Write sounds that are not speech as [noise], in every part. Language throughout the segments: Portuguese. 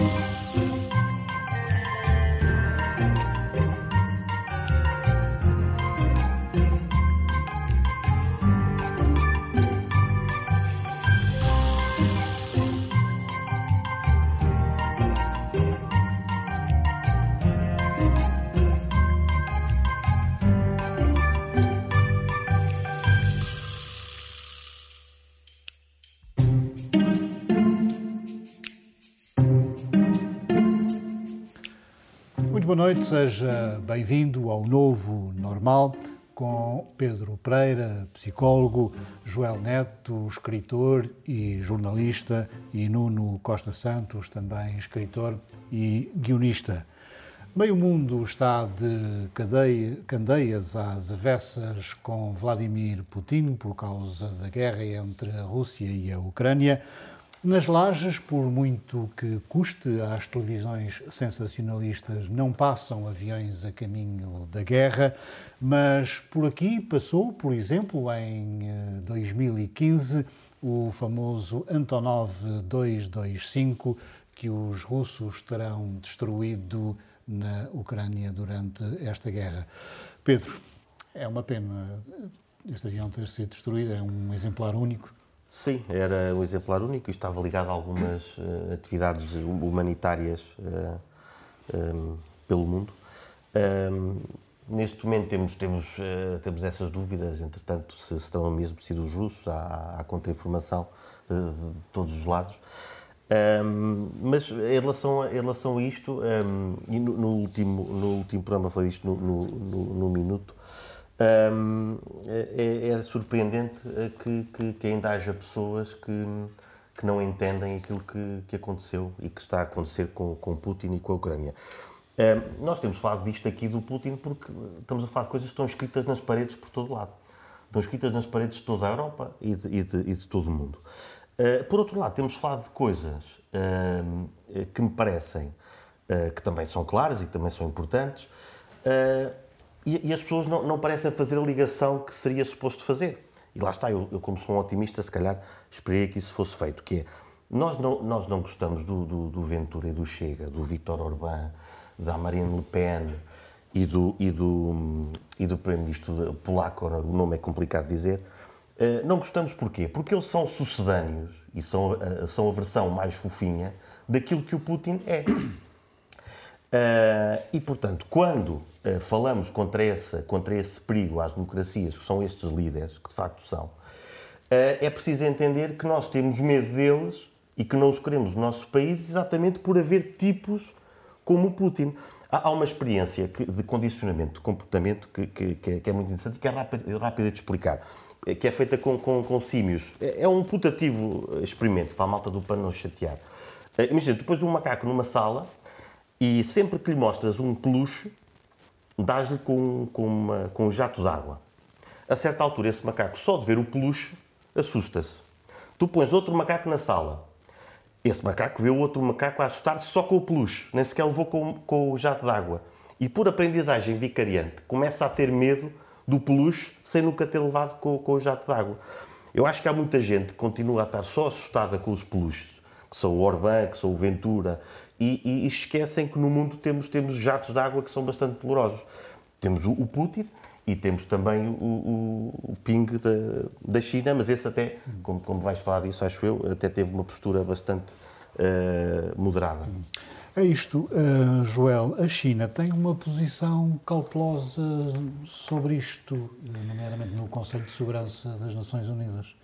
boa noite, seja bem-vindo ao novo normal com Pedro Pereira, psicólogo, Joel Neto, escritor e jornalista, e Nuno Costa Santos, também escritor e guionista. Meio mundo está de cadeia, candeias às avessas com Vladimir Putin por causa da guerra entre a Rússia e a Ucrânia. Nas lajes, por muito que custe, às televisões sensacionalistas não passam aviões a caminho da guerra, mas por aqui passou, por exemplo, em 2015, eh, o famoso Antonov 225, que os russos terão destruído na Ucrânia durante esta guerra. Pedro, é uma pena este avião ter sido destruído, é um exemplar único. Sim, era um exemplar único e estava ligado a algumas uh, atividades humanitárias uh, eh, um, pelo mundo. Um, neste momento temos, temos, uh, temos essas dúvidas, entretanto, se, terão mesmo sido os russos, há, há contra-informação de, todos os lados. Um, mas em relação, a, em relação a isto, e no, no, último, no último programa falei disto no, no, no, no Minuto, um, é, é, surpreendente eh, que, que, que, ainda haja pessoas que, que não entendem aquilo que, que aconteceu e que está a acontecer com, com Putin e com a Ucrânia. Um, nós temos falado disto aqui do Putin porque estamos a falar de coisas que estão escritas nas paredes por todo lado. Estão escritas nas paredes de toda a Europa e de, e de, e de todo o mundo. Uh, por outro lado, temos falado de coisas uh, que me parecem uh, que também são claras e que também são importantes. E, e as pessoas não, não, parecem fazer a ligação que seria suposto fazer. E lá está, eu, eu como sou um otimista, se calhar esperei que isso fosse feito, que é, nós não, nós não gostamos do, do, do Ventura e do Chega, do Vítor Orbán, da Marine Le Pen e do, e do, e do Primeiro-Ministro polaco, o nome é complicado de dizer, eh, não gostamos porquê? Porque eles são sucedâneos e são, eh, são a versão mais fofinha daquilo que o Putin é. Uh, [coughs] e, portanto, quando falamos contra, essa, contra esse perigo às democracias, que são estes líderes, que de facto são, uh, é preciso entender que nós temos medo deles e que não os queremos no nosso país exatamente por haver tipos como o Putin. Há, uma experiência de condicionamento de comportamento que, que, é, que é muito interessante e que é rápida, rápida de explicar, que é feita com, com, com símios. É, é um putativo experimento para a malta do pano não chatear. Imagina, depois um macaco numa sala e sempre que lhe mostras um peluche, dás-lhe com, com, com um jato d'água. A certa altura, esse macaco, só de ver o peluche, assusta-se. Tu pões outro macaco na sala. Esse macaco vê o outro macaco a assustar-se só com o peluche, nem sequer levou com, com o jato d'água. E por aprendizagem vicariante, começa a ter medo do peluche sem nunca ter levado com, com o jato d'água. Eu acho que há muita gente que continua a estar só assustada com os peluches, que são o Orbán, que são o Ventura, e, e, esquecem que no mundo temos, temos jatos de água que são bastante dolorosos. Temos o, o Putin e temos também o, o, o Ping da, da China, mas esse até, como, como vais falar disso, acho eu, até teve uma postura bastante uh, moderada. É isto, uh, Joel. A China tem uma posição cautelosa sobre isto, nomeadamente no Conselho de Segurança das Nações Unidas.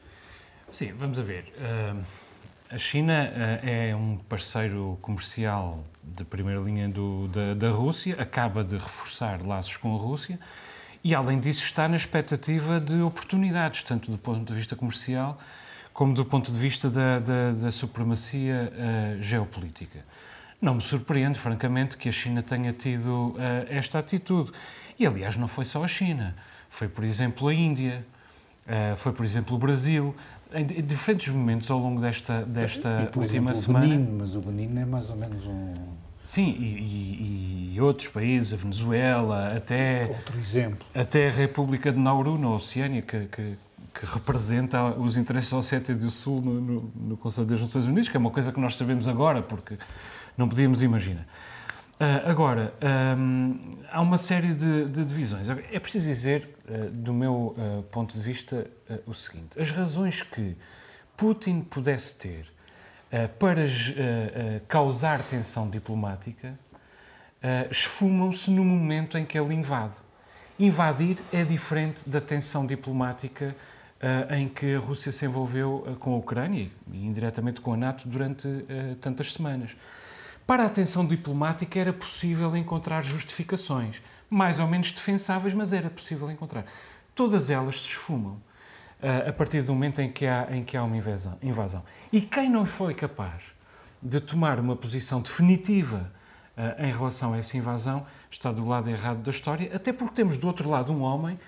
Sim, vamos a ver. Uh a China uh, é um parceiro comercial de primeira linha do, da, da, Rússia, acaba de reforçar laços com a Rússia e, além disso, está na expectativa de oportunidades, tanto do ponto de vista comercial como do ponto de vista da, da, da supremacia uh, geopolítica. Não me surpreende, francamente, que a China tenha tido uh, esta atitude. E, aliás, não foi só a China. Foi, por exemplo, a Índia, foi, por exemplo, o Brasil em diferentes momentos ao longo desta, desta e, última exemplo, semana. O Benin, mas o Benin é mais ou menos um. Sim, e, e, outros países, a Venezuela, até. Outro exemplo. Até a República de Nauru, na Oceânia, que, que, que representa os interesses da Ossétia do Sul no, no, no, Conselho das Nações Unidas, que é uma coisa que nós sabemos agora, porque não podíamos imaginar. Uh, agora, um, há uma série de, de, divisões. É preciso dizer, uh, do meu uh, ponto de vista, o seguinte: as razões que Putin pudesse ter para causar tensão diplomática esfumam-se no momento em que ele invade. Invadir é diferente da tensão diplomática em que a Rússia se envolveu com a Ucrânia e indiretamente com a NATO durante tantas semanas. Para a tensão diplomática era possível encontrar justificações, mais ou menos defensáveis, mas era possível encontrar. Todas elas se esfumam a partir do momento em que há, em que há uma invasão, invasão. E quem não foi capaz de tomar uma posição definitiva em relação a essa invasão está do lado errado da história, até porque temos do outro lado um homem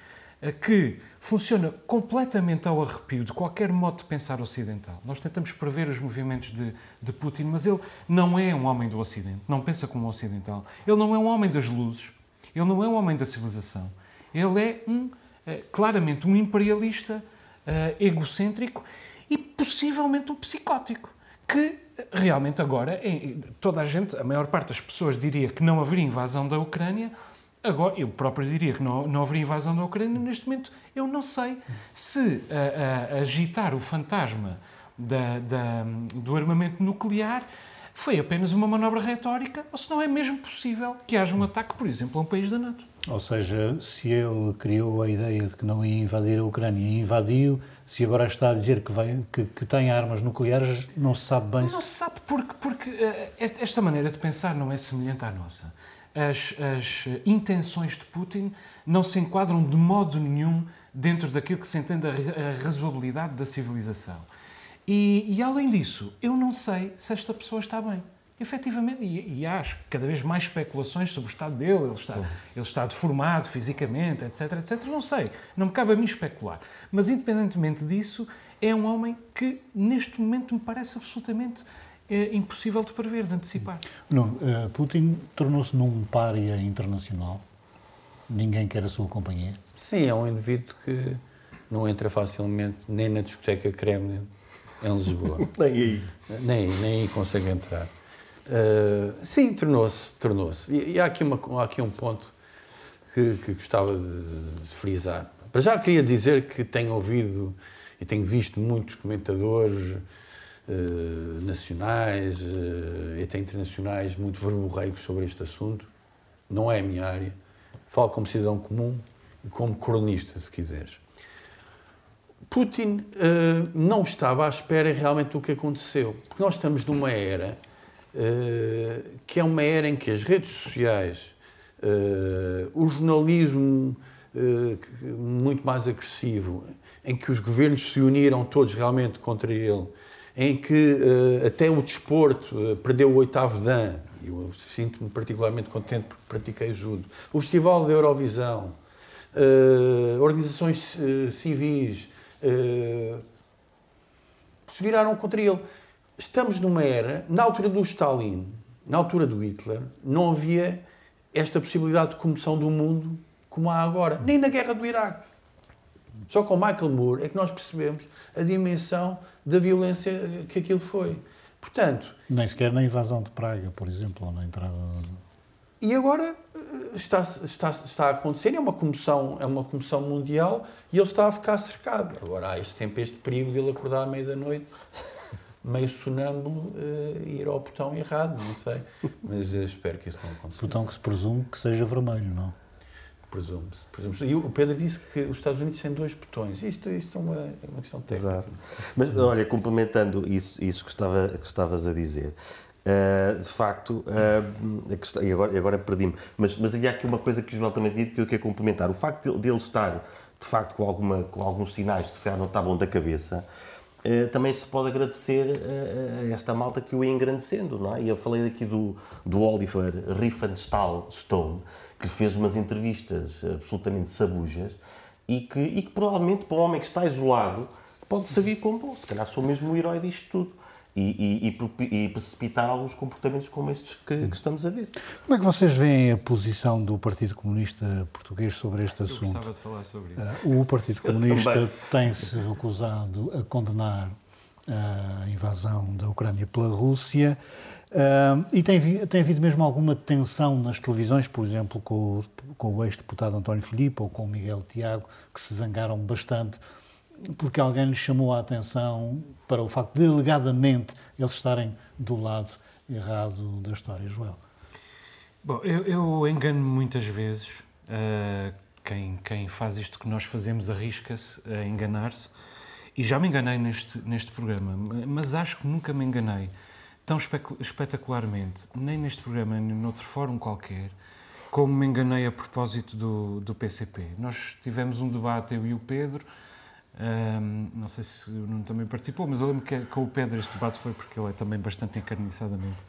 que funciona completamente ao arrepio de qualquer modo de pensar ocidental. Nós tentamos prever os movimentos de, de Putin, mas ele não é um homem do Ocidente, não pensa como um ocidental. Ele não é um homem das luzes, ele não é um homem da civilização. Ele é um, é, claramente um imperialista é, egocêntrico e possivelmente um psicótico, que realmente agora toda a gente, a maior parte das pessoas diria que não haveria invasão da Ucrânia, Agora, eu próprio diria que não, não haveria invasão da Ucrânia. Neste momento, eu não sei se a, a, agitar o fantasma da, da, do armamento nuclear foi apenas uma manobra retórica ou se não é mesmo possível que haja um ataque, por exemplo, a um país da NATO. Ou seja, se ele criou a ideia de que não ia invadir a Ucrânia e invadiu, se agora está a dizer que, vai, que, que tem armas nucleares, não se sabe bem. Não se sabe, porque, porque uh, esta maneira de pensar não é semelhante à nossa as, as intenções de Putin não se enquadram de modo nenhum dentro daquilo que se entende a, razoabilidade da civilização. E, e, além disso, eu não sei se esta pessoa está bem. Efetivamente, e, e há cada vez mais especulações sobre o estado dele, ele está, ele está deformado fisicamente, etc, etc. Não sei, não me cabe a mim especular. Mas, independentemente disso, é um homem que, neste momento, me parece absolutamente é impossível de prever, de antecipar. Não, eh, Putin tornou-se num pária internacional. Ninguém quer a sua companhia. Sim, é um indivíduo que não entra facilmente nem na discoteca Kremlin em Lisboa. [laughs] nem aí. Nem, nem aí consegue entrar. Uh, sim, tornou-se. tornou-se. E, e, há, aqui uma, há aqui um ponto que, que gostava de, de frisar. Para já queria dizer que tenho ouvido e tenho visto muitos comentadores eh, nacionais e até internacionais muito verborreicos sobre este assunto. Não é a minha área. Falo como cidadão comum e como cronista, se quiseres. Putin uh, não estava à espera realmente do que aconteceu. Porque nós estamos numa era que é uma era em que as redes sociais, o jornalismo muito mais agressivo, em que os governos se uniram todos realmente contra ele em que uh, até o desporto uh, perdeu o oitavo dan, eu sinto-me particularmente contente porque pratiquei judo, o Festival da Eurovisão, uh, organizações civis se viraram contra ele. Estamos numa era, na altura do Stalin, na altura do Hitler, não havia esta possibilidade de comoção do mundo como há agora, nem na guerra do Iraque. Só com Michael Moore é que nós percebemos a dimensão da violência que aquilo foi. Portanto... Nem sequer na invasão de Praga, por exemplo, ou na entrada... E agora eh, está, está, está a acontecer, é uma comoção, é uma comoção mundial e ele está a ficar cercado. Agora há este tempo, este perigo de ele acordar à meia da noite, [laughs] meio sonâmbulo, e ir ao botão errado, não sei. Mas uh, espero que isso não aconteça. Botão que se presume que seja vermelho, não? Presume-se. Presume e o Pedro disse que os Estados Unidos têm dois botões. Isto, isto é, uma, é uma questão técnica. Exato. Mas, olha, complementando isso, isso que, estava, que estavas a dizer, uh, de facto, uh, questão, e agora, agora perdi-me, mas, mas há aqui uma coisa que o João também disse que eu quero complementar. O facto de, de ele estar, de facto, com, alguma, com alguns sinais que se não estavam da cabeça, uh, também se pode agradecer a esta malta que o ia engrandecendo, não é? Eu falei aqui do, do Oliver Riefenstahl Stone, que fez umas entrevistas absolutamente sabujas e que, e que provavelmente para um homem que está isolado pode servir como, bom, se calhar sou mesmo o herói disto tudo. e, e, e precipitar alguns comportamentos como estes que, que, estamos a ver. Como é que vocês veem a posição do Partido Comunista Português sobre este assunto? Eu gostava de falar sobre isso. Uh, o Partido Comunista tem-se recusado a condenar a invasão da Ucrânia pela Rússia. Uh, e tem, tem havido mesmo alguma tensão nas televisões, por exemplo, com com o ex-deputado António Filipe ou com o Miguel Tiago, que se zangaram bastante porque alguém lhes chamou a atenção para o facto de, alegadamente, eles estarem do lado errado da história, Joel. Bom, eu, eu engano muitas vezes. Uh, quem, quem faz isto que nós fazemos arrisca-se a enganar-se. E já me enganei neste, neste programa, mas acho que nunca me enganei tão espetacularmente, nem neste programa, nem noutro fórum qualquer, como me enganei a propósito do, do PCP. Nós tivemos um debate, eu e o Pedro, um, não sei se o Nuno também participou, mas eu lembro que com o Pedro este debate foi porque ele é também bastante encarniçadamente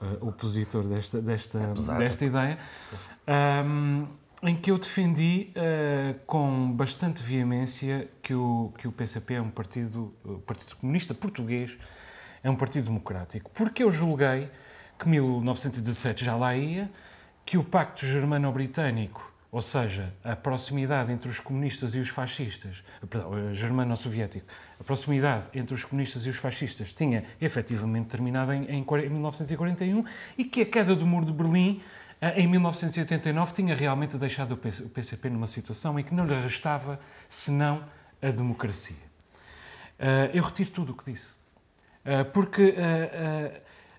uh, opositor desta, desta, desta ideia, um, em que eu defendi uh, com bastante veemência que o, que o PCP é um partido, o Partido Comunista Português, é um partido democrático, porque eu julguei que 1917 já lá ia, que o Pacto Germano-Britânico ou seja, a proximidade entre os comunistas e os fascistas, perdão, eh, germano-soviético, a proximidade entre os comunistas e os fascistas tinha efetivamente terminado em, em, em 1941 e que a queda do muro de Berlim eh, em 1989 tinha realmente deixado o PCP numa situação em que não lhe restava senão a democracia. Eh, eu retiro tudo o que disse. Porque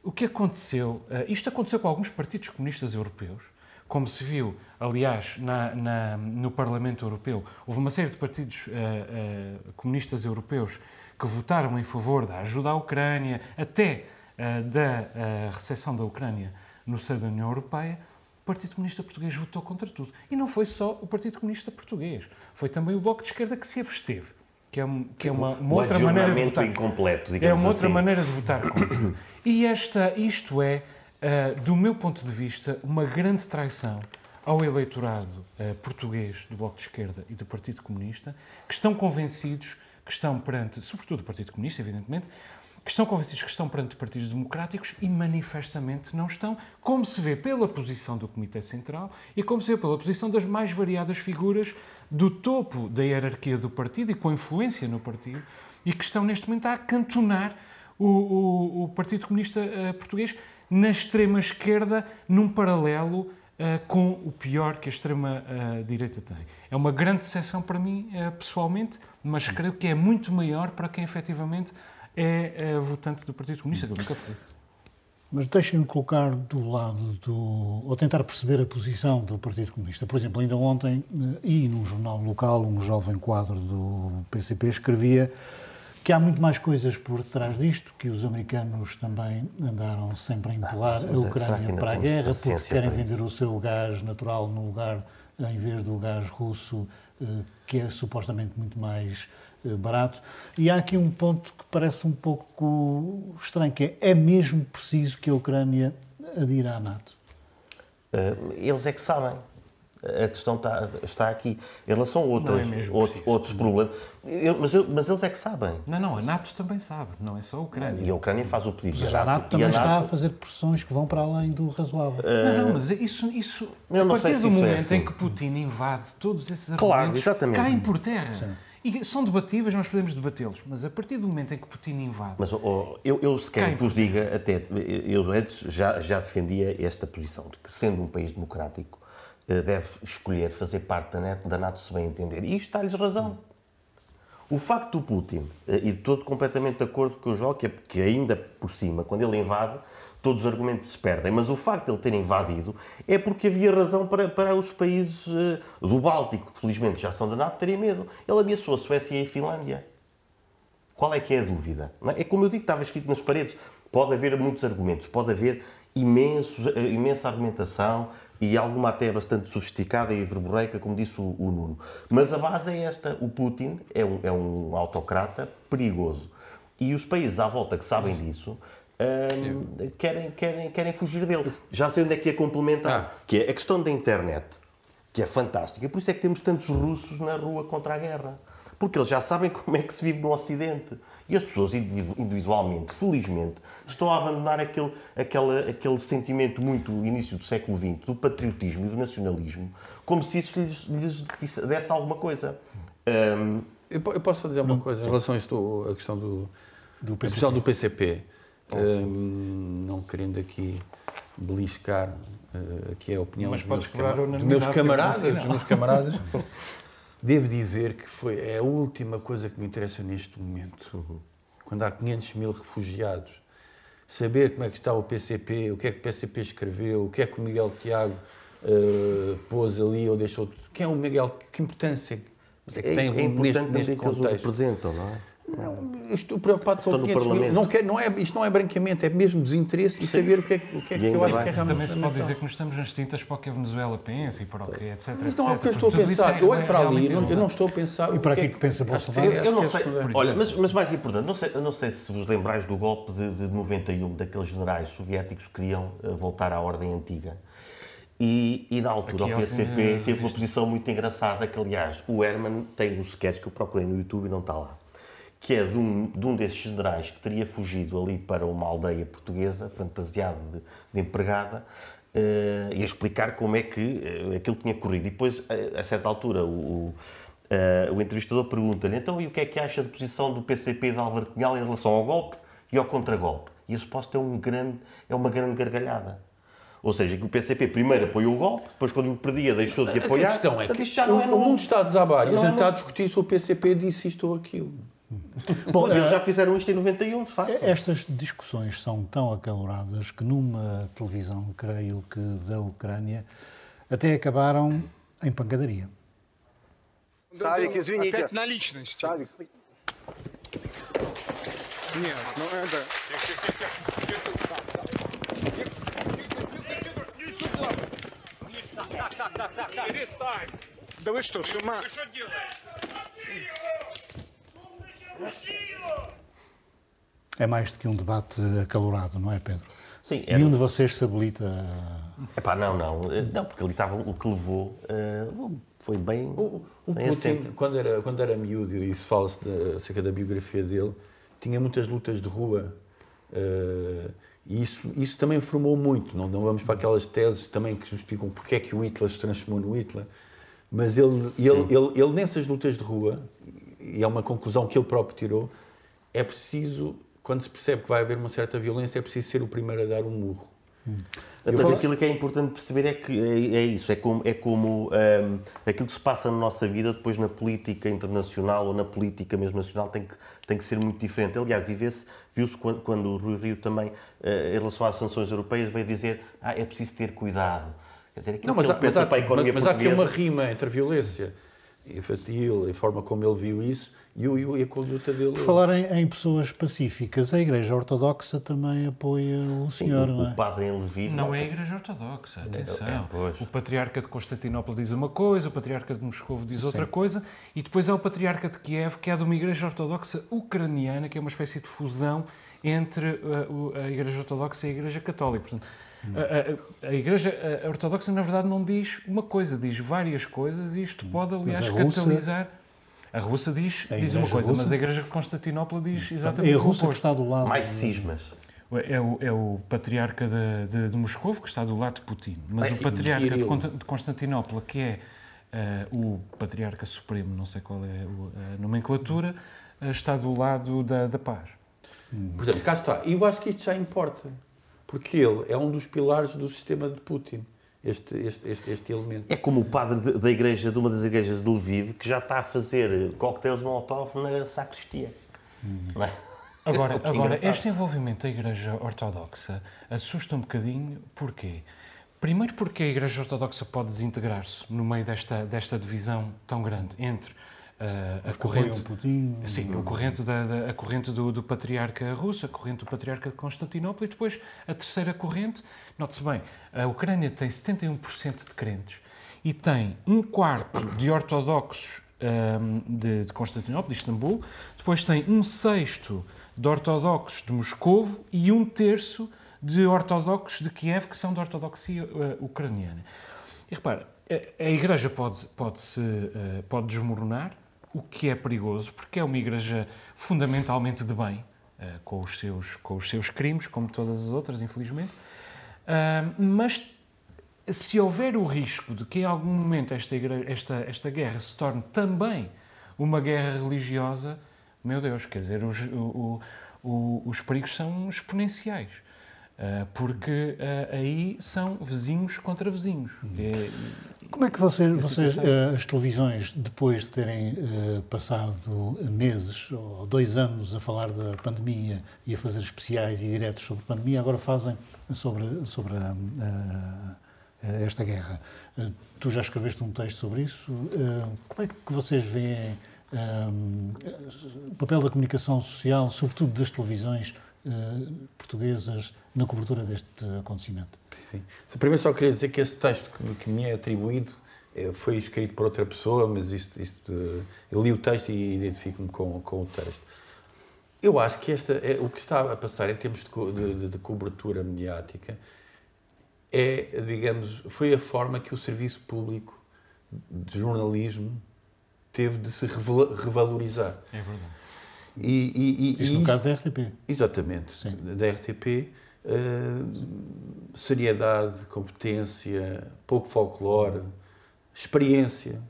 o que aconteceu, isto aconteceu com alguns partidos comunistas europeus, como se viu, aliás, na, na, no Parlamento Europeu, houve uma série de partidos uh, uh, comunistas europeus que votaram em favor da ajuda à Ucrânia, até uh, da recepção da Ucrânia no seio da União Europeia. O Partido Comunista Português votou contra tudo. E não foi só o Partido Comunista Português, foi também o Bloco de Esquerda que se absteve. Que é, que é uma, uma outra maneira de votar. Incompleto, é uma outra assim. maneira de votar contra. [coughs] E esta, isto é uh, do meu ponto de vista, uma grande traição ao eleitorado uh, português do Bloco de Esquerda e do Partido Comunista, que estão convencidos que estão perante, sobretudo o Partido Comunista, evidentemente, que estão convencidos que estão perante partidos democráticos e manifestamente não estão, como se vê pela posição do Comitê Central e como se vê pela posição das mais variadas figuras do topo da hierarquia do partido e com influência no partido e que estão neste momento a acantonar o, o, o Partido Comunista uh, Português na extrema-esquerda, num paralelo uh, com o pior que a extrema-direita uh, tem. É uma grande decepção para mim, uh, pessoalmente, mas creio que é muito maior para quem efetivamente é votante do Partido Comunista, que eu nunca fui. Mas deixem-me colocar do lado do. ou tentar perceber a posição do Partido Comunista. Por exemplo, ainda ontem, eh, e num jornal local, um jovem quadro do PCP escrevia que há muito mais coisas por trás disto, que os americanos também andaram sempre a empurrar ah, a Ucrânia para a guerra, porque querem vender o seu gás natural no lugar, em vez do gás russo, eh, que é supostamente muito mais eh, barato. E há aqui um ponto que parece um pouco estranho, que é, é mesmo preciso que a Ucrânia adira à NATO? Eh, eles é que sabem a questão está, está aqui. Em relação a outras, é outros, outros problemas. Eu, mas, eu, mas, eles é que sabem. Não, não, a NATO também sabe, não é só a Ucrânia. E a Ucrânia faz o pedido. Mas a NATO também a NATO... está a fazer pressões que vão para além do razoável. Uh... Não, não, mas isso, isso a partir do é momento é assim. em que Putin invade todos esses argumentos, claro, caem por terra. Sim. E são debatíveis, nós podemos debatê-los, mas a partir do momento em que Putin invade. Mas oh, eu, eu se quer que vos diga, até eu antes já, já defendia esta posição, de que sendo um país democrático, deve escolher fazer parte da NATO, da NATO se bem entender. E isto dá-lhes razão. O facto do Putin, eh, e estou completamente de acordo com o João, que, é, que ainda por cima, quando ele invade, todos os argumentos se perdem, mas o facto de ele ter invadido é porque havia razão para, para os países uh, do Báltico, que felizmente já são da NATO, terem medo. Ele ameaçou a Suécia e a Finlândia. Qual é que é a dúvida? É? é como eu digo, estava escrito nas paredes. Pode haver muitos argumentos, pode haver imensos, imensa argumentação, e alguma até bastante sofisticada e verborreica, como disse o, o, Nuno. Mas a base é esta: o Putin é um, é um autocrata perigoso. E os países à volta que sabem disso um, querem, querem, querem fugir dele. Já sei onde é que é complementar, ah. que é a questão da internet, que é fantástica. Por isso é que temos tantos russos na rua contra a guerra. Porque eles já sabem [laughs] como é que se vive no Ocidente. E as pessoas, individualmente, felizmente, estão a abandonar aquele, aquele, aquele sentimento muito início do século XX, do patriotismo e do nacionalismo, como se isso lhes, lhes desse alguma coisa. Um, eu, posso dizer uma coisa em relação a isto, a questão do, do PCP. Do PCP. Um, não querendo aqui beliscar uh, aqui é a opinião Mas dos, meus, dos meus camaradas, dos meus camaradas. [laughs] Devo dizer que foi é a última coisa que me interessa neste momento. Uhum. Quando há 500 mil refugiados, saber como é que está o PCP, o que é que o PCP escreveu, o que é que o Miguel Tiago uh, pôs ali ou deixou. Quem é o Miguel? Que importância mas é que é, tem é importante neste, neste que eles os representam, não é? Não, estou preocupado com 500 mil. Não quer, não é, isto não é branqueamento, é mesmo desinteresse Sim. e saber o que é, o que, é que eu acho que é realmente Também se pode dizer que nós estamos nas tintas para o que a Venezuela pensa e para o que, etc. Mas não é o que eu estou a pensar. É, eu olho para ali, eu não estou a pensar. E para aquilo que, que pensa Bolsonaro? Eu, eu não sei. Olha, mas, mas mais importante, não sei, não sei se vos lembrais do golpe de, de 91, daqueles generais soviéticos que queriam eh, voltar à ordem antiga. E, e, na altura Aqui o PCP teve uma posição muito engraçada, que aliás o Herman tem um sketch que eu procurei no YouTube e não está lá que é de um, de um desses generais que teria fugido ali para uma aldeia portuguesa, fantasiado de, de empregada, uh, e a explicar como é que uh, aquilo tinha corrido. E depois, a, a certa altura, o, o, uh, o entrevistador pergunta-lhe então e o que é que acha da posição do PCP e de Álvaro Cunhal em relação ao golpe e ao contragolpe? E a resposta é, um grande, é uma grande gargalhada. Ou seja, que o PCP primeiro apoiou o golpe, depois quando o perdia deixou de apoiar. A questão é que já não é o, o mundo está a desabar e a gente está a discutir se o PCP disse isto ou aquilo. Bom, eles já fizeram isto em 91, de facto. Estas discussões são tão acaloradas que numa televisão, creio que da Ucrânia, até acabaram em pancadaria. Савик, извините. Опять на личность. Савик. Нет, ну это... Так, так, так, так, так. Перестань. Да вы что, с ума? Вы что делаете? É mais do que um debate acalorado, não é, Pedro? Sim. Era... Nenhum de vocês se habilita. Epá, não, não. Não, porque ali estava o que levou. Uh, foi bem. O, o bem Putin, quando era, quando era miúdo, e se fala-se acerca da biografia dele, tinha muitas lutas de rua. Uh, e isso, isso também formou muito. Não, não vamos para aquelas teses também que justificam porque é que o Hitler se transformou no Hitler. Mas ele, ele, ele, ele, nessas lutas de rua, e é uma conclusão que ele próprio tirou, é preciso, quando se percebe que vai haver uma certa violência, é preciso ser o primeiro a dar um murro. Hum. Mas falo... aquilo que é importante perceber é que é, é isso, é como, é como um, aquilo que se passa na nossa vida depois na política internacional ou na política mesmo nacional tem que, tem que ser muito diferente. Aliás, e vê-se, viu-se quando, quando o Rui Rio também, uh, em relação às sanções europeias, veio dizer ah, é preciso ter cuidado. Quer dizer, aquilo não, mas, que há, mas, há, mas, mas há aqui uma rima entre a violência infantil, a forma como ele viu isso e, o, e a conduta dele. Por falar em, em, pessoas pacíficas, a Igreja Ortodoxa também apoia o Sim, senhor, o, não é? O padre em Levi. Não, é a Igreja Ortodoxa, atenção. É, o Patriarca de Constantinopla diz uma coisa, o Patriarca de Moscou diz Sim. outra coisa, e depois é o Patriarca de Kiev, que é de uma Igreja Ortodoxa ucraniana, que é uma espécie de fusão entre a, a Igreja Ortodoxa e a Igreja Católica. Portanto, a, a, a, Igreja Ortodoxa, na verdade, não diz uma coisa, diz várias coisas e isto pode, aliás, a catalisar. A Rússia diz, diz uma coisa, russa, mas a Igreja de Constantinopla diz exatamente é a Rússia que está do lado. Mais cismas. É o, é o patriarca de, de, de Moscou que está do lado de Putin. Mas Bem, o patriarca de Constantinopla, que é uh, o patriarca supremo, não sei qual é a nomenclatura, uh, está do lado da, da paz. Portanto, cá está. E eu acho que isto já importa porque ele é um dos pilares do sistema de Putin. Este, este, este, este elemento. É como o padre da igreja, de uma das igrejas de Lviv, que já está a fazer coquetéis Molotov na sacristia. Uhum. É? Agora, [laughs] é agora este envolvimento da Igreja Ortodoxa assusta um bocadinho, porquê? Primeiro porque a Igreja Ortodoxa pode desintegrar-se no meio desta, desta divisão tão grande entre Uh, a corrente, sim, a corrente, da, da, a corrente do, do, patriarca russo, a corrente do patriarca de Constantinopla e depois a terceira corrente. Note-se bem, a Ucrânia tem 71% de crentes e tem um quarto de ortodoxos um, de, de, Constantinopla, de Istambul, depois tem um sexto de ortodoxos de Moscovo e um terço de ortodoxos de Kiev, que são da ortodoxia uh, ucraniana. E repara, a, a Igreja pode, pode, -se, uh, pode desmoronar, o que é perigoso, porque é uma igreja fundamentalmente de bem, uh, com, os seus, com os seus crimes, como todas as outras, infelizmente. Uh, mas se houver o risco de que em algum momento esta, esta, esta guerra se torne também uma guerra religiosa, meu Deus, quer dizer, os, o, o, os perigos são exponenciais. Uh, porque uh, aí são vizinhos contra vizinhos. É, Como é que vocês, vocês uh, as televisões, depois de terem passado meses ou dois anos a falar da pandemia e a fazer especiais e diretos sobre a pandemia, agora fazem sobre, sobre a, a, a esta guerra? tu já escreveste um texto sobre isso. como é que vocês veem o papel da comunicação social, sobretudo das televisões, portuguesas na cobertura deste acontecimento. Sim. Primeiro só queria dizer que esse texto que, que me é atribuído eh, foi escrito por outra pessoa, mas isto, isto eu li o texto e identifico-me com, com o texto. Eu acho que esta, é, o que está a passar em termos de, de, de, cobertura mediática é, digamos, foi a forma que o serviço público de jornalismo teve de se revalorizar. É verdade. E, e, e, Isto no caso da RTP. Exatamente. Sim. Da RTP, uh, eh, seriedade, competência, pouco folclore, experiência.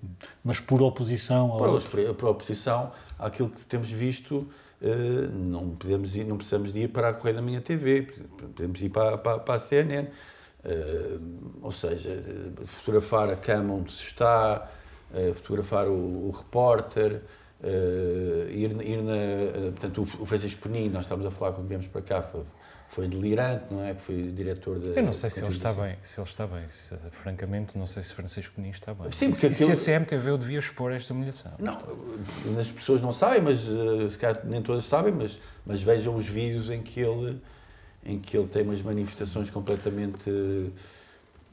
Mas por oposição ao. Por, por oposição àquilo que temos visto. Uh, não, podemos ir, não precisamos de ir para a Correia da Minha TV, podemos ir para, para, para a CNN. Uh, eh, ou seja, fotografar a cama onde se está, fotografar o, o repórter, Uh, ir, ir na, uh, portanto, o, o Francisco Penin, nós estávamos a falar quando viemos para cá, foi, foi delirante, não é? Que foi diretor da. Eu não sei se ele está bem, se ele está bem. Se, francamente, não sei se Francisco Penin está bem. Sim, porque se, aquilo... se a CMTV devia expor esta humilhação. Não, as pessoas não sabem, mas uh, se calhar nem todas sabem, mas, mas vejam os vídeos em que ele, em que ele tem umas manifestações completamente.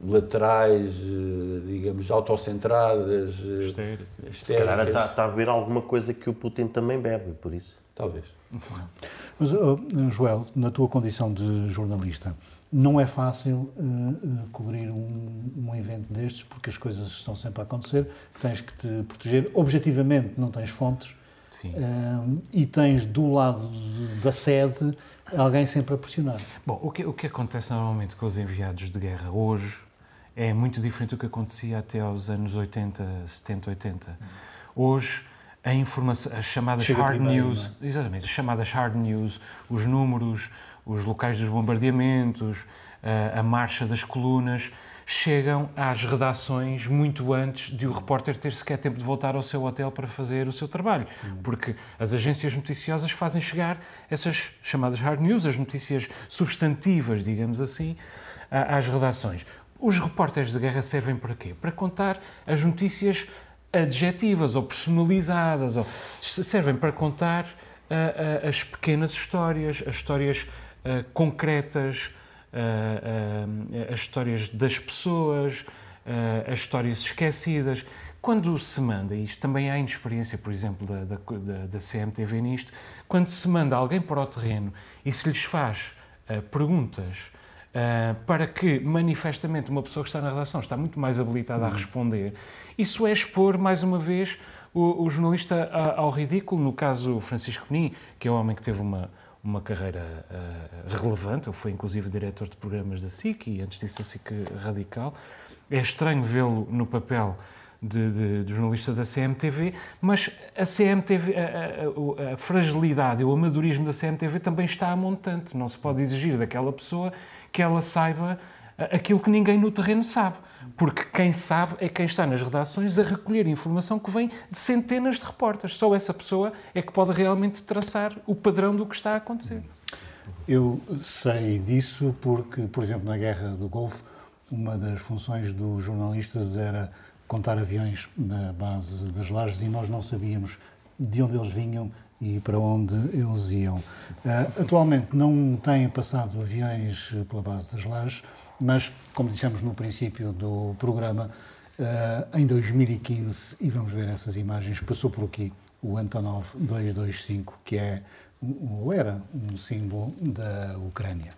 Laterais, eh, digamos, autocentradas. Eh, Se calhar está, está, a beber alguma coisa que o Putin também bebe, por isso. Talvez. Mas, Joel, na tua condição de jornalista, não é fácil uh, cobrir um, um, evento destes porque as coisas estão sempre a acontecer, tens que te proteger. Objetivamente, não tens fontes uh, e tens do lado da sede alguém sempre a pressionar. Bom, o que, o que acontece normalmente com os enviados de guerra hoje é muito diferente do que acontecia até aos anos 80, 70, 80. Hoje, a informação, as chamadas Chega hard primeiro, news, é? exatamente, as chamadas hard news, os números, os locais dos bombardeamentos, a, a marcha das colunas, chegam às redações muito antes de o repórter ter sequer tempo de voltar ao seu hotel para fazer o seu trabalho. Hum. Porque as agências noticiosas fazem chegar essas chamadas hard news, as notícias substantivas, digamos assim, às redações. Os repórteres de guerra servem para quê? Para contar as notícias adjetivas ou personalizadas, ou servem para contar uh, uh, as pequenas histórias, as histórias uh, concretas, as histórias das pessoas, as histórias esquecidas. Quando se manda, e isto também há inexperiência, por exemplo, da, da, da CMTV nisto, quando se manda alguém para o terreno e se lhes faz perguntas Uh, para que, manifestamente, uma pessoa que está na redação está muito mais habilitada a uhum. responder, isso é expor, mais uma vez, o, o jornalista ao ridículo. No caso, Francisco Penin, que é um homem que teve uma, uma carreira uh, relevante, ele foi inclusive diretor de programas da SIC e antes disso da SIC Radical. É estranho vê-lo no papel de, de, de, jornalista da CMTV, mas a CMTV, a, a, a, fragilidade e o amadorismo da CMTV também está a montante. Não se pode exigir daquela pessoa que ela saiba eh, aquilo que ninguém no terreno sabe. Porque quem sabe é quem está nas redações a recolher informação que vem de centenas de repórteres. Só essa pessoa é que pode realmente traçar o padrão do que está a acontecer. Eu sei disso porque, por exemplo, na Guerra do Golfo, uma das funções dos jornalistas era contar aviões na base das lajes e nós não sabíamos de onde eles vinham e para onde eles iam. Uh, atualmente não têm passado aviões pela base das lajes, mas, como dissemos no princípio do programa, uh, em 2015, e vamos ver essas imagens, passou por aqui o Antonov 225, que é, ou era, um símbolo da Ucrânia.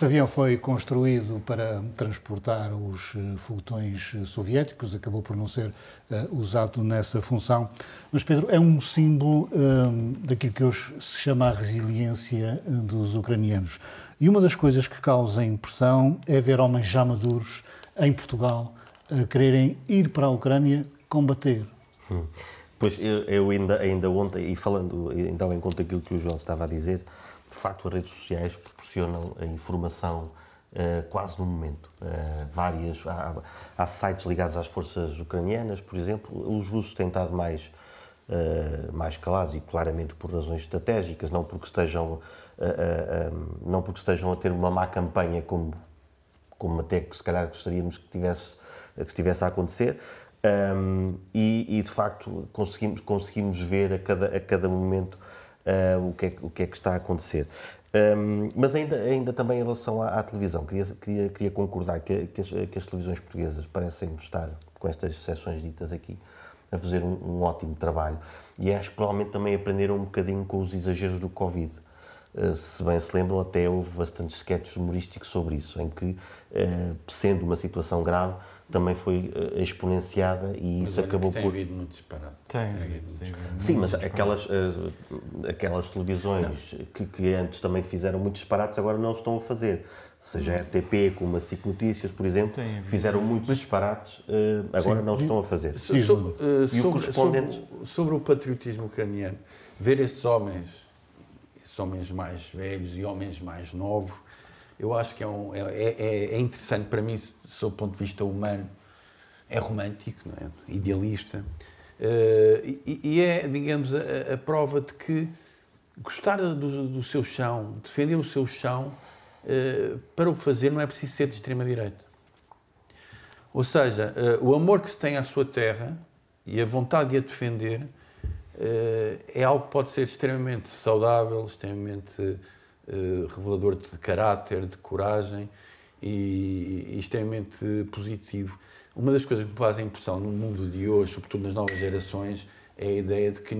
Este avião foi construído para transportar os eh, foguetões eh, soviéticos, acabou por não ser uh, usado nessa função. Mas, Pedro, é um símbolo uh, daquilo que hoje se chama a resiliência dos ucranianos. E uma das coisas que causa impressão é ver homens já maduros em Portugal a quererem ir para a Ucrânia combater. Hum. Pois, eu, eu, ainda, ainda ontem, e falando então em conta aquilo que o João estava a dizer, facto as redes sociais proporcionam a informação uh, quase no momento. Uh, várias, há, há, sites ligados às forças ucranianas, por exemplo, os russos têm estado mais, uh, mais calados e claramente por razões estratégicas, não porque estejam, não porque estejam a ter uma má campanha como, como até que se calhar gostaríamos que tivesse, que estivesse a acontecer, um, e, e, de facto conseguimos, conseguimos ver a cada, a cada momento uh, o, que é, o que é que está a acontecer. Um, mas ainda, ainda também em relação à, à televisão, queria, queria, queria concordar que, que, as, que, as, televisões portuguesas parecem estar, com estas exceções ditas aqui, a fazer um, um, ótimo trabalho. E acho que provavelmente também aprenderam um bocadinho com os exageros do Covid. Uh, se bem se lembram, até houve bastantes sketches humorísticos sobre isso, em que, uh, sendo uma situação grave, também foi uh, exponenciada e mas isso acabou tem por. Tem havido muito disparate. Tem, tem havido. Tem Sim, mas aquelas, uh, aquelas televisões que, que, antes também fizeram muitos disparates agora não estão a fazer. Seja a RTP, como a SIC Notícias, por exemplo, fizeram muitos mas, disparates, uh, agora sim, não estão a fazer. So, so, sobre, correspondente... sobre, sobre o patriotismo ucraniano, ver estes homens, homens mais velhos e homens mais novos, eu acho que é, um, é, é, é interessante para mim, sob o ponto de vista humano, é romântico, é? idealista, uh, e, e, é, digamos, a, a, prova de que gostar do, do, seu chão, defender o seu chão, uh, para o fazer não é preciso ser de extrema-direita. Ou seja, uh, o amor que se tem à sua terra e a vontade de a defender é algo que pode ser extremamente saudável, extremamente eh, revelador de caráter, de coragem e, extremamente positivo. Uma das coisas que me faz impressão no mundo de hoje, sobretudo nas novas gerações, é a ideia de que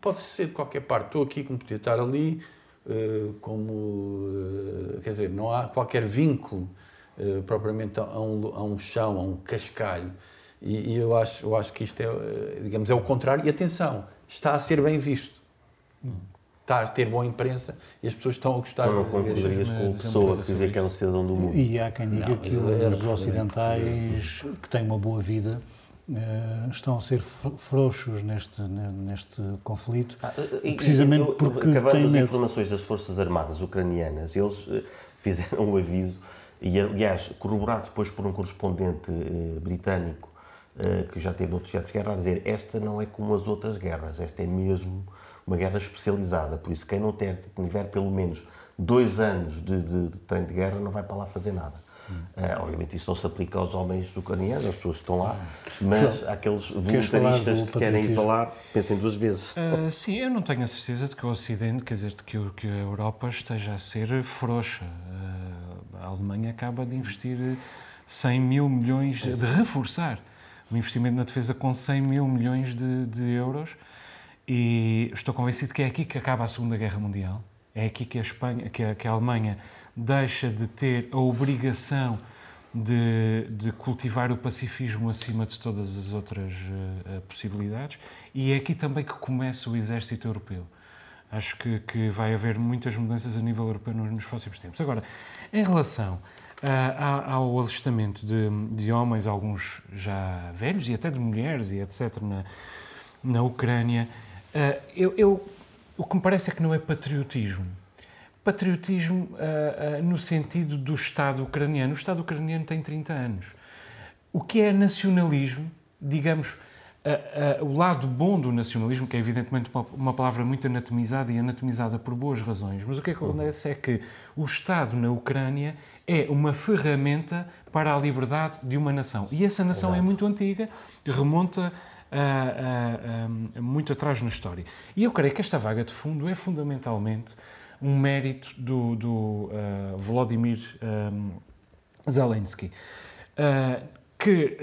pode ser de qualquer parte. Estou aqui como podia estar ali, eh, como eh, quer dizer, não há qualquer vínculo propriamente a um, a um chão, a um cascalho. E, e, eu, acho, eu acho que isto é, digamos, é o contrário. E atenção, está a ser bem visto. Está a ter boa imprensa e as pessoas estão a gostar. Então não concordarias com a pessoa que dizer que é um cidadão do mundo? E há quem diga não, que os ocidentais que têm uma boa vida eh, estão a ser frouxos neste, neste conflito, ah, precisamente eu, porque acabando as informações das Forças Armadas ucranianas, eles eh, [laughs] fizeram um aviso, e aliás, corroborado depois por um correspondente eh, britânico que já teve outros teatros de guerra, a dizer esta não é como as outras guerras, esta é mesmo uma guerra especializada. Por isso, quem não ter, tiver pelo menos dois anos de, de, de treino de guerra não vai para lá fazer nada. Hum. Uh, obviamente isso não se aplica aos homens ucranianos, as pessoas que estão lá, mas João, aqueles voluntaristas que querem ir para lá, pensem duas vezes. Uh, sim, eu não tenho a certeza de que o Ocidente, quer dizer, de que, que a Europa esteja a ser frouxa. Uh, a Alemanha acaba de investir 100 mil milhões, de reforçar o investimento na defesa com 100 mil milhões de, de euros e estou convencido que é aqui que acaba a Segunda Guerra Mundial. É aqui que a, Espanha, que a, que a Alemanha deixa de ter a obrigação de, de, cultivar o pacifismo acima de todas as outras uh, possibilidades. E é aqui também que começa o exército europeu. Acho que, que vai haver muitas mudanças a nível europeu nos, nos próximos tempos. Agora, em relação uh, ao alistamento de, de, homens, alguns já velhos e até de mulheres e etc., na, na Ucrânia, Uh, eu, eu, o que me parece é que não é patriotismo. Patriotismo uh, no sentido do Estado ucraniano. O Estado ucraniano tem 30 anos. O que é nacionalismo, digamos, o lado bom do nacionalismo, que é evidentemente uma, uma, palavra muito anatomizada e anatomizada por boas razões, mas o que, é que acontece é que o Estado na Ucrânia é uma ferramenta para a liberdade de uma nação. E essa nação é Exato. é muito antiga, remonta uh, uh, muito atrás na história. E eu creio que esta vaga de fundo é fundamentalmente um mérito do, do Volodymyr um, Zelensky, que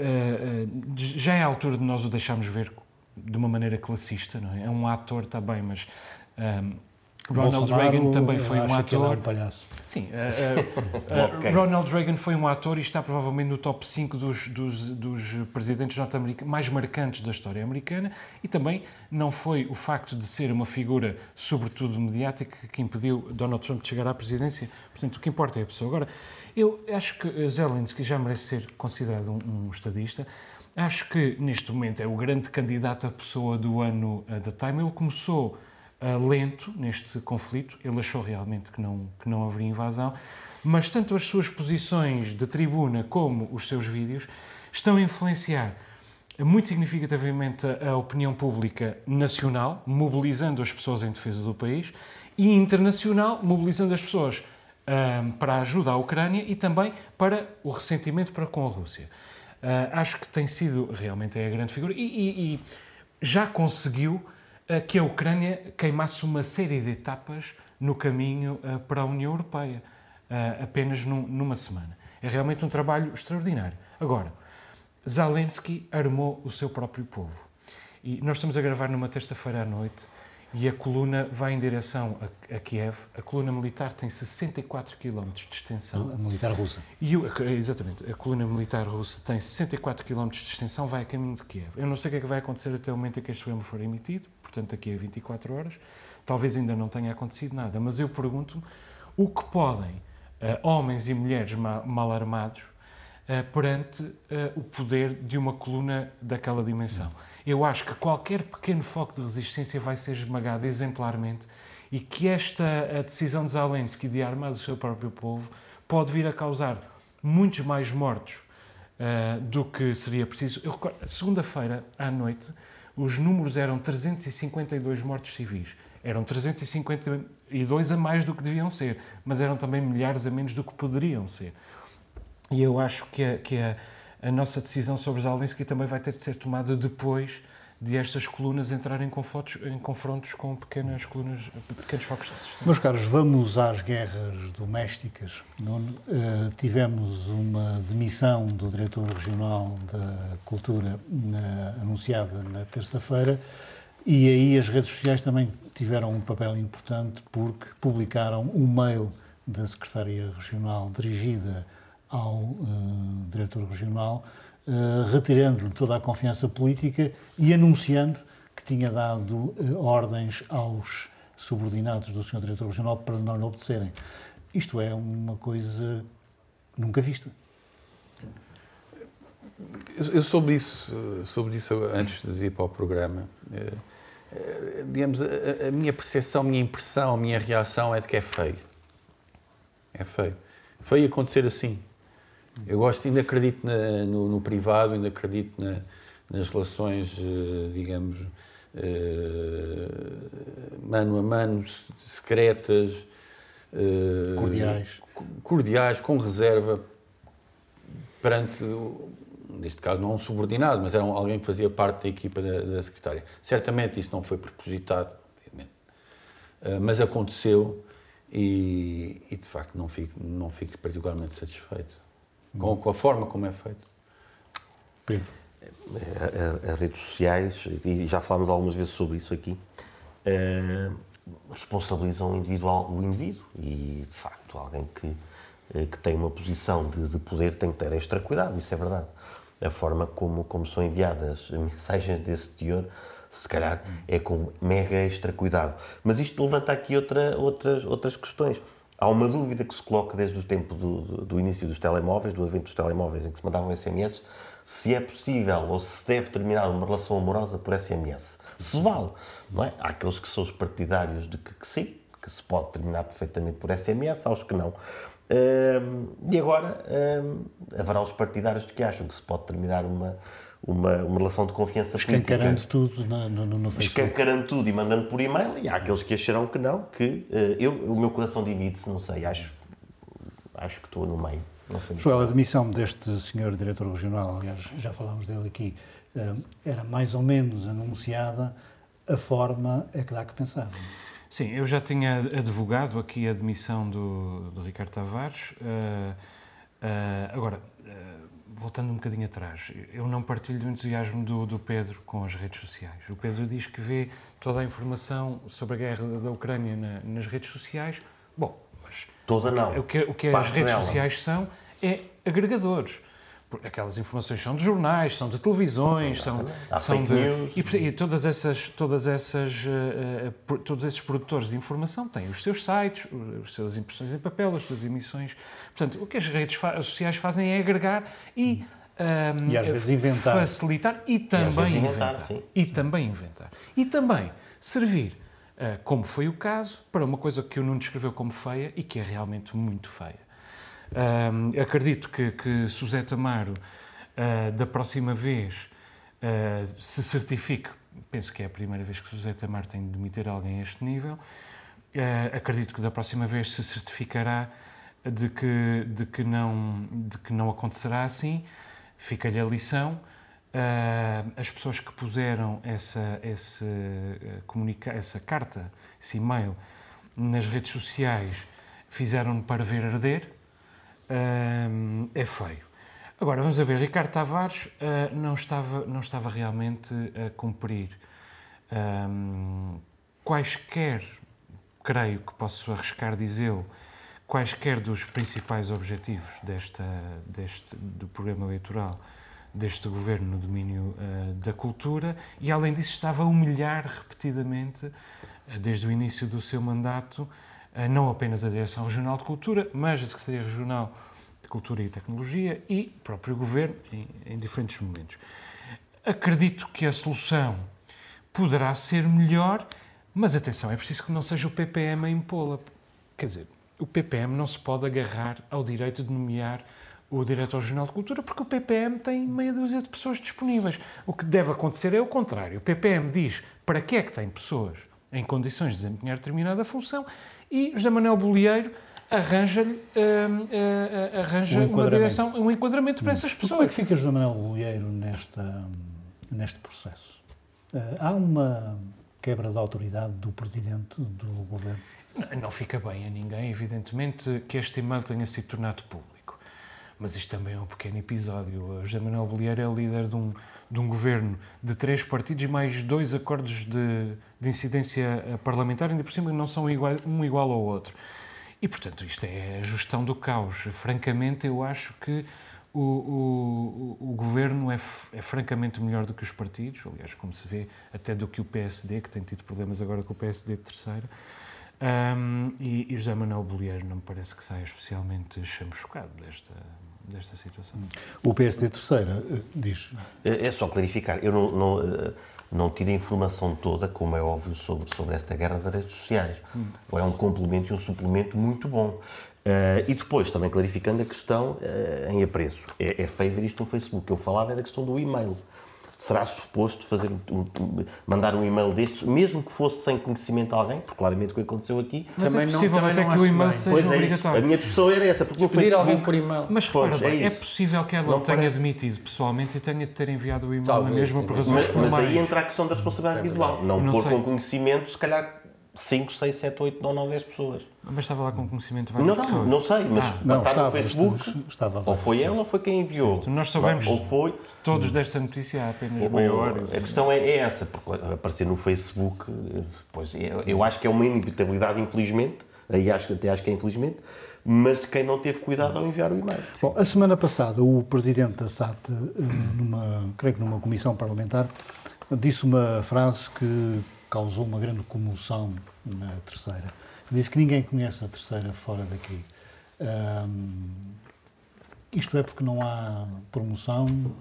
já é a altura de nós o deixarmos ver de uma maneira classista, não é? É um ator também, mas um, Ronald Bolsonaro Reagan também foi um ele é ator. um palhaço. Sim, [laughs] uh, uh. Ronald Reagan foi um ator e está provavelmente no top 5 dos, dos, dos presidentes norte-americanos mais marcantes da história americana e também não foi o facto de ser uma figura, sobretudo mediática, que impediu Donald Trump de chegar à presidência. Portanto, o que importa é a pessoa. Agora, eu acho que Zelensky já merece ser considerado um, um estadista. Acho que neste momento é o grande candidato a pessoa do ano da Time. Ele começou lento neste conflito. Ele achou realmente que não, que não haveria invasão, mas tanto as suas posições de tribuna como os seus vídeos estão a influenciar muito significativamente a, opinião pública nacional, mobilizando as pessoas em defesa do país, e internacional, mobilizando as pessoas ah, para a ajuda à Ucrânia e também para o ressentimento para com a Rússia. Ah, acho que tem sido realmente é a grande figura e, e- e já conseguiu que a Ucrânia queimasse uma série de etapas no caminho ah, para a União Europeia, ah, apenas num- numa semana. É realmente um trabalho extraordinário. Agora, Zelensky armou o seu próprio povo. E nós estamos a gravar numa terça-feira à noite e a coluna vai em direção a, Kiev. A coluna militar tem 64 km de extensão. A militar russa. E o- exatamente, a coluna militar russa tem 64 km de extensão, vai a caminho de Kiev. Eu não sei o que é que vai acontecer até o momento em que este poema for emitido, portanto, daqui a 24 horas. Talvez ainda não tenha acontecido nada, mas eu pergunto o que podem eh, homens e mulheres ma- mal armados eh, perante eh, o poder de uma coluna daquela dimensão. Eu acho que qualquer pequeno foco de resistência vai ser esmagado exemplarmente e que esta decisão de Zelensky de armar o seu próprio povo pode vir a causar muitos mais mortos do que seria preciso. Eu recordo, segunda-feira à noite, os números eram 352 mortos civis. Eram 352 a mais do que deviam ser, mas eram também milhares a menos do que poderiam ser. E eu acho que, a, que a, a nossa decisão sobre Zelensky também vai ter de ser tomada depois de estas colunas entrarem em confrontos, em confrontos com pequenas colunas, pequenos focos de resistência. Meus caros, vamos às guerras domésticas. Eh, tivemos uma demissão do diretor regional da Cultura anunciada na terça-feira e aí as redes sociais também tiveram um papel importante porque publicaram um mail da Secretaria Regional dirigida ao eh, diretor regional, retirando-lhe toda a confiança política e anunciando que tinha dado eh, ordens aos subordinados do Sr. Diretor Regional para não obedecerem. Isto é uma coisa nunca vista. Eu soube disso, eh, soube disso antes de vir para o programa. Eh, eh, Digamos, a- a minha percepção, a minha impressão, a minha reação é de que é feio. É feio. Feio acontecer assim. Eu gosto, ainda acredito na- no, no privado, ainda acredito na- nas relações, eh, digamos, eh, mano a mano, se- secretas, eh, Cordiais. co- cordiais, com reserva, perante, neste caso não um subordinado, mas era alguém que fazia parte da equipa da, da secretária. Certamente isso não foi propositado, obviamente. Mas aconteceu e, e, de facto não fico, não fico particularmente satisfeito com, com a forma como é feito. Pedro. a- a- as redes sociais, e já falámos algumas vezes sobre isso aqui, responsabilizam o, individual, o indivíduo e, de facto, alguém que, que tem uma posição de, de poder tem que ter extra cuidado, isso é verdade. A forma como, como são enviadas [laughs] mensagens desse teor, se calhar, é com mega extra cuidado. Mas isto levanta aqui outra, outras, outras questões. Há uma dúvida que se coloca desde o tempo do, do- início dos telemóveis, do advento dos telemóveis, em que se mandavam SMS, se é possível ou se deve terminar uma relação amorosa por SMS. Se vale, não é? Há aqueles que são os partidários de que, que sim, que se pode terminar perfeitamente por SMS, há os que não. Hum, e agora hum, haverá os partidários de que acham que se pode terminar uma, uma, uma relação de confiança política Escancarando tudo na- no, no, Facebook. escancarando tudo e mandando por e-mail, e há aqueles que acharão que não, que eh, eu, o meu coração divide-se, não sei, acho, acho que estou no meio. Joel, a demissão deste senhor diretor regional, aliás, já falámos dele aqui, eh, era mais ou menos anunciada, a forma é que dá que pensar. Sim, eu já tinha advogado aqui a demissão do, do Ricardo Tavares. eh, eh, agora, voltando um bocadinho atrás, eu não partilho do entusiasmo do, do, Pedro com as redes sociais. O Pedro diz que vê toda a informação sobre a guerra da Ucrânia na, nas redes sociais. Bom, mas. Toda não. O que, o que as redes dela. sociais são é agregadores aquelas informações são de jornais, são de televisões, são, são de e, e, todas essas, todas essas, uh, uh, todos esses produtores de informação têm os seus sites, as suas impressões em papel, as suas emissões. Portanto, o que as redes sociais fazem é agregar e um, e às vezes inventar. facilitar e também e inventar, inventar e também inventar. E também servir uh, como foi o caso para uma coisa que o Nuno descreveu como feia e que é realmente muito feia Uh, acredito que, que Suzete Amaro, uh, da próxima vez, uh, se certifique, penso que é a primeira vez que Suzete Amaro tem de demitir alguém a este nível, ah, acredito que da próxima vez se certificará de que, de que, não, de que não acontecerá assim, fica-lhe a lição. as pessoas que puseram essa, esse, comunica essa carta, esse e-mail, nas redes sociais, fizeram-no para ver arder, é feio. Agora, vamos a ver, Ricardo Tavares uh, não, estava, não estava realmente a cumprir um, quaisquer, creio que posso arriscar dizê-lo, quaisquer dos principais objetivos desta, deste, do programa eleitoral deste governo no domínio uh, da cultura e, além disso, estava a humilhar repetidamente, uh, desde o início do seu mandato, não apenas a Direção Regional de Cultura, mas a Secretaria Regional de Cultura e Tecnologia e o próprio Governo em, em diferentes momentos. Acredito que a solução poderá ser melhor, mas atenção, é preciso que não seja o PPM a impô-la. Quer dizer, o PPM não se pode agarrar ao direito de nomear o Diretor Regional de Cultura, porque o PPM tem meia dúzia de pessoas disponíveis. O que deve acontecer é o contrário. O PPM diz para que é que tem pessoas em condições de desempenhar determinada função e José Manuel Bolieiro arranja-lhe uh, uh, arranja um uma direção, um enquadramento para essas pessoas. Como é que fica José Manuel Bolieiro nesta, neste processo? Uh, há uma quebra de autoridade do Presidente do Governo? Não, não fica bem a ninguém, evidentemente, que este e-mail tenha sido tornado público. Mas isto também é um pequeno episódio. José Manuel Bolieiro é líder de um, de um governo de três partidos e mais dois acordos de, de incidência parlamentar, ainda por cima não são igual, um igual ao outro. E, portanto, isto é a gestão do caos. Francamente, eu acho que o, o, o governo é, é, francamente melhor do que os partidos, aliás, como se vê, até do que o PSD, que tem tido problemas agora com o PSD de terceira. Um, e, e José Manuel Bolieiro não me parece que saia especialmente chamuscado desta, desta situação. O PSD terceira eh, diz. É, é só clarificar. Eu não, não, eh, não tiro a informação toda, como é óbvio, sobre, sobre esta guerra das redes sociais. Hum. É um complemento e um suplemento muito bom. Uh, e depois, também clarificando a questão uh, em apreço. É, é feio ver isto no Facebook. Eu falava da questão do e-mail será suposto fazer um, mandar um e-mail destes, mesmo que fosse sem conhecimento de alguém, porque claramente o que aconteceu aqui... Mas também é possível não, até que o e-mail seja pois é obrigatório. É a minha discussão era essa, porque no Facebook... alguém por e-mail. Mas repara bem, é, é, possível que ela não tenha parece... demitido pessoalmente e tenha de ter enviado o e-mail na mesma por razões mas, formais. Mas aí entra a questão da responsabilidade individual. Não, não pôr com conhecimento, se calhar 5, 6, 7, 8, 9, 10 pessoas. Mas estava lá com conhecimento de várias não, pessoas. Não, sei, mas ah. não, estava no Facebook, estava ou foi ela ou foi quem enviou. Certo. Nós sabemos ou foi, todos desta notícia há apenas meia hora. A questão é, é, essa, porque aparecer no Facebook, pois, eu acho que é uma inevitabilidade, infelizmente, aí acho, até acho que é infelizmente, mas de quem não teve cuidado ao enviar o e-mail. Bom, a semana passada, o presidente da SAT, eh, numa, creio que numa comissão parlamentar, disse uma frase que causou uma grande comoção na terceira. Disse que ninguém conhece a terceira fora daqui. Um, isto é porque não há promoção, uh,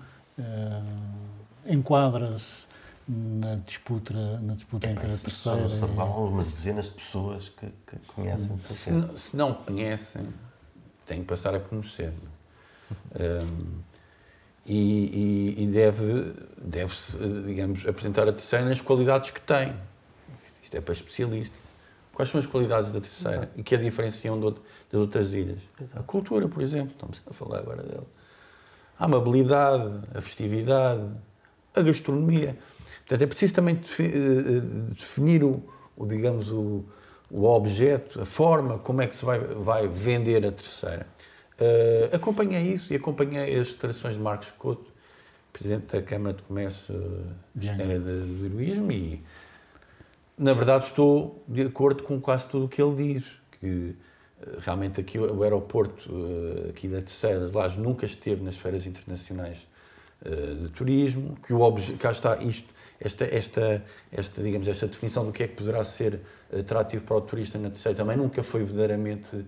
enquadra-se na disputa, na disputa é, entre a terceira são, são, Há umas dezenas de pessoas que, que conhecem. Se não, se não conhecem, têm que passar a conhecer. Um, e, e, e deve, deve-se, digamos, apresentar a terceira nas qualidades que tem. Isto é para especialista. Quais são as qualidades da terceira Exato. e que a diferenciam das outras ilhas? Exato. A cultura, por exemplo, estamos a falar agora dela. A amabilidade, a festividade, a gastronomia. Portanto, é preciso também eh, eh, definir o, o digamos, o, o objeto, a forma, como é que se vai, vai vender a terceira. Uh, acompanhei isso e acompanhei as declarações de Marcos Couto, Presidente da Câmara de Comércio de Angra do Heroísmo, e na verdade estou de acordo com quase tudo o que ele diz, que realmente aqui o aeroporto aqui da Terceira das Lajes nunca esteve nas feiras internacionais de turismo, que o cá está isto, esta, esta, esta, digamos, esta definição do que é que poderá ser atrativo para o turista na Terceira também nunca foi verdadeiramente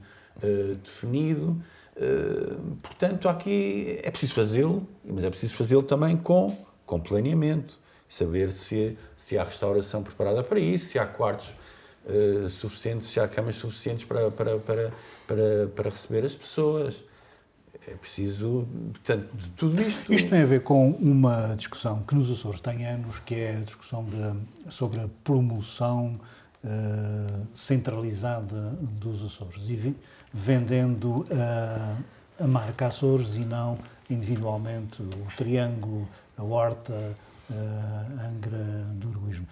definido. Uh, portanto, aqui é preciso fazê-lo, mas é preciso fazê-lo também com, com planeamento, saber se, se há restauração preparada para isso, se há quartos uh, suficientes, se há camas suficientes para, para, para, para, para receber as pessoas é preciso, portanto, de tudo isto. Isto tem a ver com uma discussão que nos Açores tem anos, que é a discussão de, sobre a promoção uh, centralizada dos Açores e vendendo uh, a marca Açores e não individualmente o Triângulo, a Horta, uh, a Angra do Heroísmo.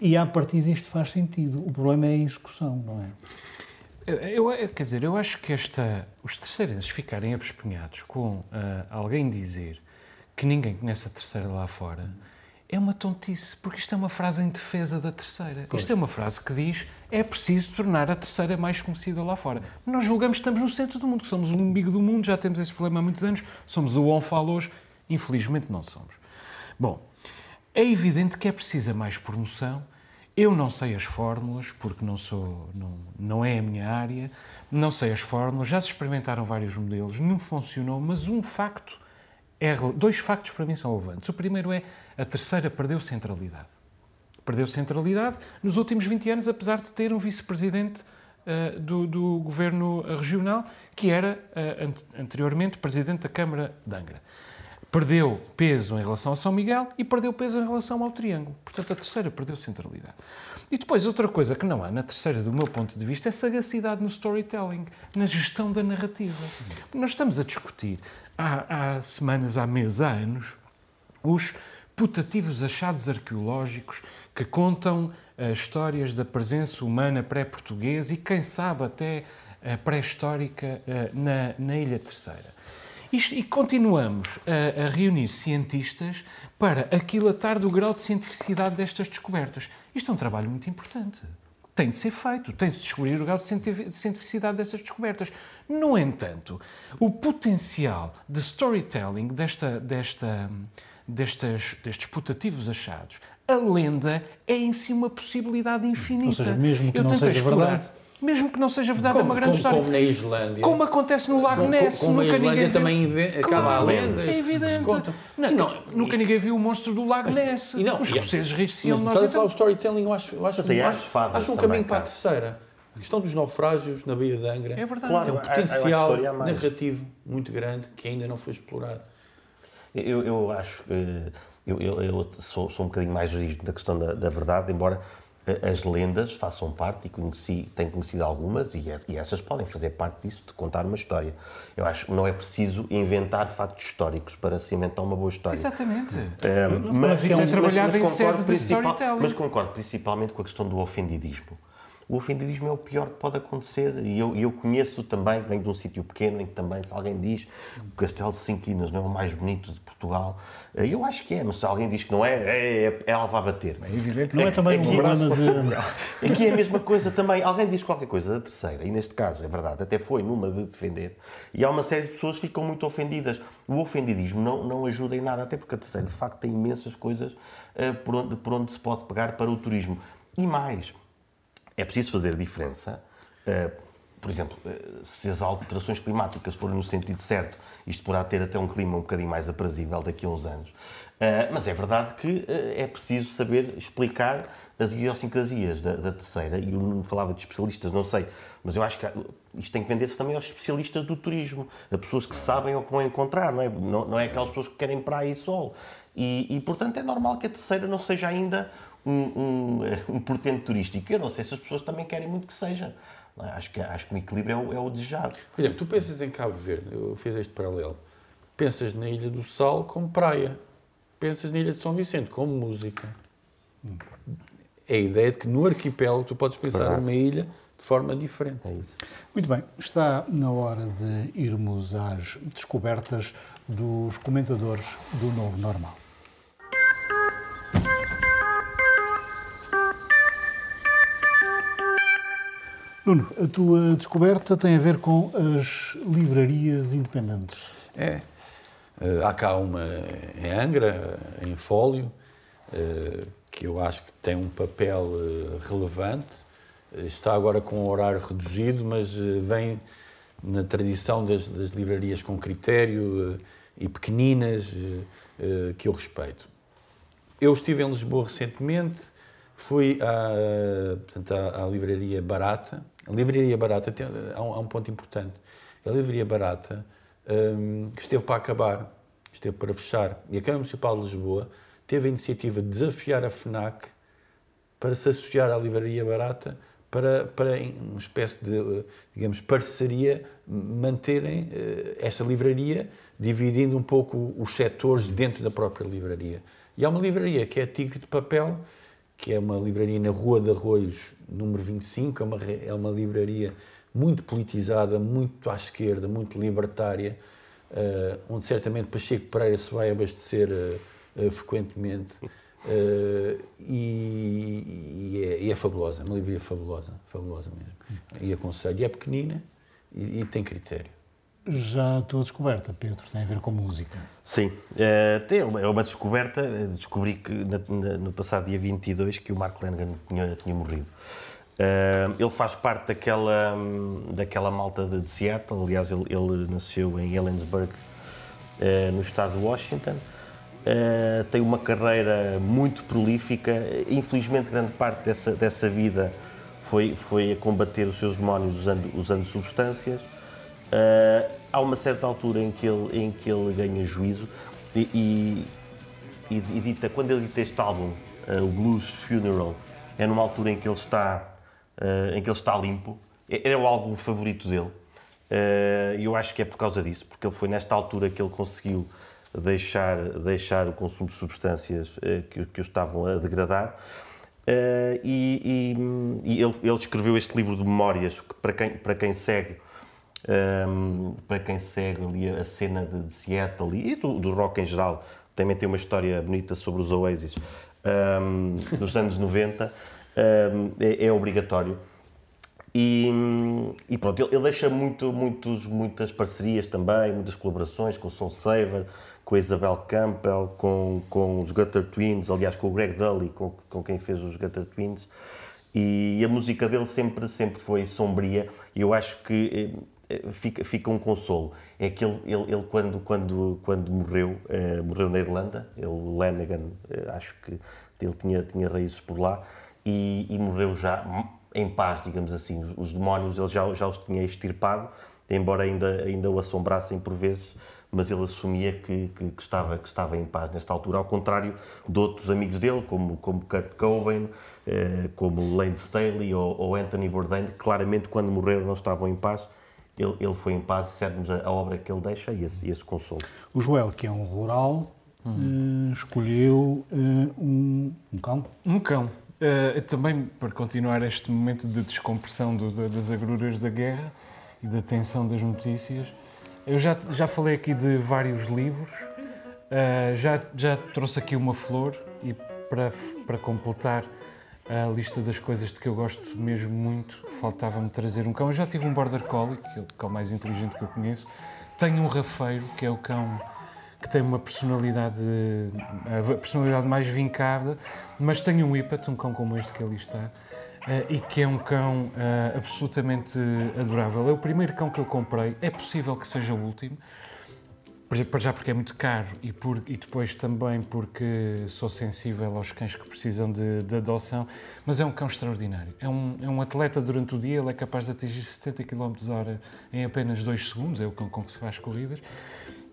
E a partir disto faz sentido. O problema é a execução, não é? Eu, eu, quer dizer, eu acho que esta, os terceirenses ficarem abespenhados com uh, alguém dizer que ninguém conhece a terceira lá fora é uma tontice, porque isto é uma frase em defesa da terceira. Isto é uma frase que diz é preciso tornar a terceira mais conhecida lá fora. Nós julgamos que estamos no centro do mundo, que somos o umbigo do mundo, já temos esse problema há muitos anos, somos o ONFAL hoje, infelizmente não somos. Bom, é evidente que é precisa mais promoção, eu não sei as fórmulas, porque não, sou, não, não é a minha área, não sei as fórmulas, já se experimentaram vários modelos, não funcionou, mas um facto, é, dois factos para mim são relevantes. O primeiro é a terceira perdeu centralidade. Perdeu centralidade nos últimos 20 anos, apesar de ter um vice-presidente uh, do, do, governo regional, que era uh, anteriormente presidente da Câmara de Angra perdeu peso em relação a São Miguel e perdeu peso em relação ao Triângulo. Portanto, a terceira perdeu centralidade. E depois, outra coisa que não há na terceira, do meu ponto de vista, é sagacidade no storytelling, na gestão da narrativa. Nós estamos a discutir há, há semanas, há meses, há anos, os putativos achados arqueológicos que contam uh, histórias da presença humana pré-portuguesa e, quem sabe, até uh, pré-histórica uh, na, na Ilha Terceira. Isto, e continuamos a, a, reunir cientistas para aquilatar do grau de cientificidade destas descobertas. Isto é um trabalho muito importante. Tem de ser feito, tem de se descobrir o grau de cientificidade destas descobertas. No entanto, o potencial de storytelling desta, desta, destas, destes putativos achados, a lenda é em si uma possibilidade infinita. Ou seja, mesmo que Eu não seja verdade mesmo que não seja verdade, como, é uma grande como, história. Como na Islândia. Como acontece no Lago Ness. Como, como nunca ninguém também viu. acaba a lenda. É evidente. Não, não, nunca ninguém viu o monstro do Lago Ness. Não, Os escoceses rir-se-iam de nós. Mas então... o storytelling, eu acho, eu acho, mas, acho, acho, acho um caminho para a terceira. A questão dos naufrágios na Baía de Angra é verdade. Claro, tem um potencial narrativo muito grande que ainda não foi explorado. Eu, eu acho que eu, eu, eu sou, sou, um bocadinho mais rígido na questão da, da verdade, embora as lendas façam parte, e conheci, tenho conhecido algumas, e, e, essas podem fazer parte disso, de contar uma história. Eu acho que não é preciso inventar factos históricos para se inventar uma boa história. Exatamente. Um, mas, mas, isso é, é trabalhado em sede de storytelling. Mas concordo principalmente com a questão do ofendidismo o ofendidismo é o pior que pode acontecer. E eu, eu conheço também, venho de um sítio pequeno em que também, se alguém diz que o Castelo de Cinquinas não é o mais bonito de Portugal, eh, eu acho que é, mas se alguém diz que não é, é, é, é alva a bater. É evidente, não é, é também um problema de... Aqui é a mesma coisa também. Alguém diz qualquer coisa da terceira, e neste caso, é verdade, até foi numa de defender, e há uma série de pessoas que ficam muito ofendidas. O ofendidismo não, não ajuda em nada, até porque a terceira, de facto, tem imensas coisas uh, por, onde, por onde se pode pegar para o turismo. E mais, é preciso fazer diferença. Uh, por exemplo, uh, se as alterações climáticas forem no sentido certo, isto poderá ter até um clima um bocadinho mais aprazível daqui a uns anos. Uh, mas é verdade que é preciso saber explicar as idiosincrasias da, da, terceira, e eu não falava de especialistas, não sei, mas eu acho que isto tem que vender-se também aos especialistas do turismo, a pessoas que sabem o que vão encontrar, não é, não, não é aquelas pessoas que querem praia e sol. E, e, portanto, é normal que a terceira não seja ainda um, um, [laughs] um portento turístico. Eu não sei se as pessoas também querem muito que seja. É? Acho, que, acho que o equilíbrio é o, é o desejado. Por exemplo, tu pensas em Cabo Verde, eu fiz este paralelo, pensas na Ilha do Sal como praia, pensas na Ilha de São Vicente como música. É a ideia de que no arquipélago tu podes pensar Verdade. numa ilha de forma diferente. É isso. Muito bem, está na hora de irmos às descobertas dos comentadores do Novo Normal. Nuno, a tua descoberta tem a ver com as livrarias independentes. É. Eh, há cá uma em Angra, em Fólio, eh, que eu acho que tem um papel eh, relevante. Está agora com um horário reduzido, mas vem na tradição das, das livrarias com critério e pequeninas que eu respeito. Eu estive em Lisboa recentemente, fui à, portanto, à, à livraria Barata. A livraria Barata tem, há, um, há um ponto importante. A livraria Barata um, esteve para acabar, esteve para fechar, e a Câmara Municipal de Lisboa teve a iniciativa de desafiar a FNAC para se associar à Livraria Barata para, para uma espécie de, digamos, parceria, manterem uh, essa livraria, dividindo um pouco os setores dentro da própria livraria. E há uma livraria que é Tigre de Papel, que é uma livraria na Rua de Arroios, número 25, é uma, é uma livraria muito politizada, muito à esquerda, muito libertária, uh, onde certamente Pacheco Pereira se vai abastecer uh, uh, frequentemente. E, e, é, e, é, fabulosa, é uma livraria fabulosa, fabulosa mesmo. E aconselho, e é pequenina e, e tem critério. Já a tua descoberta, Pedro, tem a ver com música. Sim, é, é uma descoberta. Descobri que no passado dia 22 que o Mark Lennon tinha, tinha morrido. Uh, ele faz parte daquela, daquela malta de, Seattle, aliás, ele, ele, nasceu em Ellensburg, no estado de Washington. Tem uma carreira muito prolífica, infelizmente, grande parte dessa, dessa vida foi, foi a combater os seus demónios usando, usando substâncias. Há uma certa altura em que ele, em que ele ganha juízo e, e, e, dita, quando ele dita este álbum, o Blues Funeral, é numa altura em que ele está uh, em que ele está limpo. É, era o álbum favorito dele. Eh, e eu acho que é por causa disso, porque ele foi nesta altura que ele conseguiu deixar, deixar o consumo de substâncias uh, que, que o estavam a degradar. Uh, e, e, e ele, ele, escreveu este livro de memórias que para quem, para quem segue um, para quem segue ali a cena de, de Seattle e do, do, rock em geral, também tem uma história bonita sobre os Oasis um, dos anos 90 é, é, obrigatório. E, e, pronto, ele, ele deixa muito, muitos, muitas parcerias também, muitas colaborações com o Soul Saver, com a Isabel Campbell, com, com os Gutter Twins, aliás com o Greg Dully, com, com quem fez os Gutter Twins. E a música dele sempre, sempre foi sombria e eu acho que eh, fica, fica um consolo. É que ele, ele, ele quando, quando, quando morreu, eh, morreu na Irlanda, ele, Lanigan, eh, acho que ele tinha, tinha raízes por lá, e, e, morreu já em paz, digamos assim. Os, demónios ele já, já os tinha extirpado, embora ainda, ainda o assombrassem por vezes, mas ele assumia que, que, que, estava, que estava em paz nesta altura, ao contrário de outros amigos dele, como, como Kurt Cobain, eh, como Lane Staley ou, ou, Anthony Bourdain, que claramente quando morreram não estavam em paz. Ele, ele foi em paz e serve-nos a, a, obra que ele deixa e esse, esse consolo. O Joel, que é um rural, hum. escolheu uh, um, um cão. Um cão. Uh, também para continuar este momento de descompressão do, das agruras da guerra e da tensão das notícias, eu já, já falei aqui de vários livros, uh, já, já trouxe aqui uma flor e para, para completar a lista das coisas de que eu gosto mesmo muito, faltava-me trazer um cão. Eu já tive um Border Collie, que é o cão mais inteligente que eu conheço. Tenho um Rafeiro, que é o cão que tem uma personalidade, a personalidade mais vincada, mas tem um Whippet, um cão como este que ali está, eh, e que é um cão eh, absolutamente adorável. É o primeiro cão que eu comprei, é possível que seja o último, para já porque é muito caro e, por, e depois também porque sou sensível aos cães que precisam de, de, adoção, mas é um cão extraordinário. É um, é um atleta durante o dia, ele é capaz de atingir 70 km h em apenas 2 segundos, é o cão com que se faz corridas.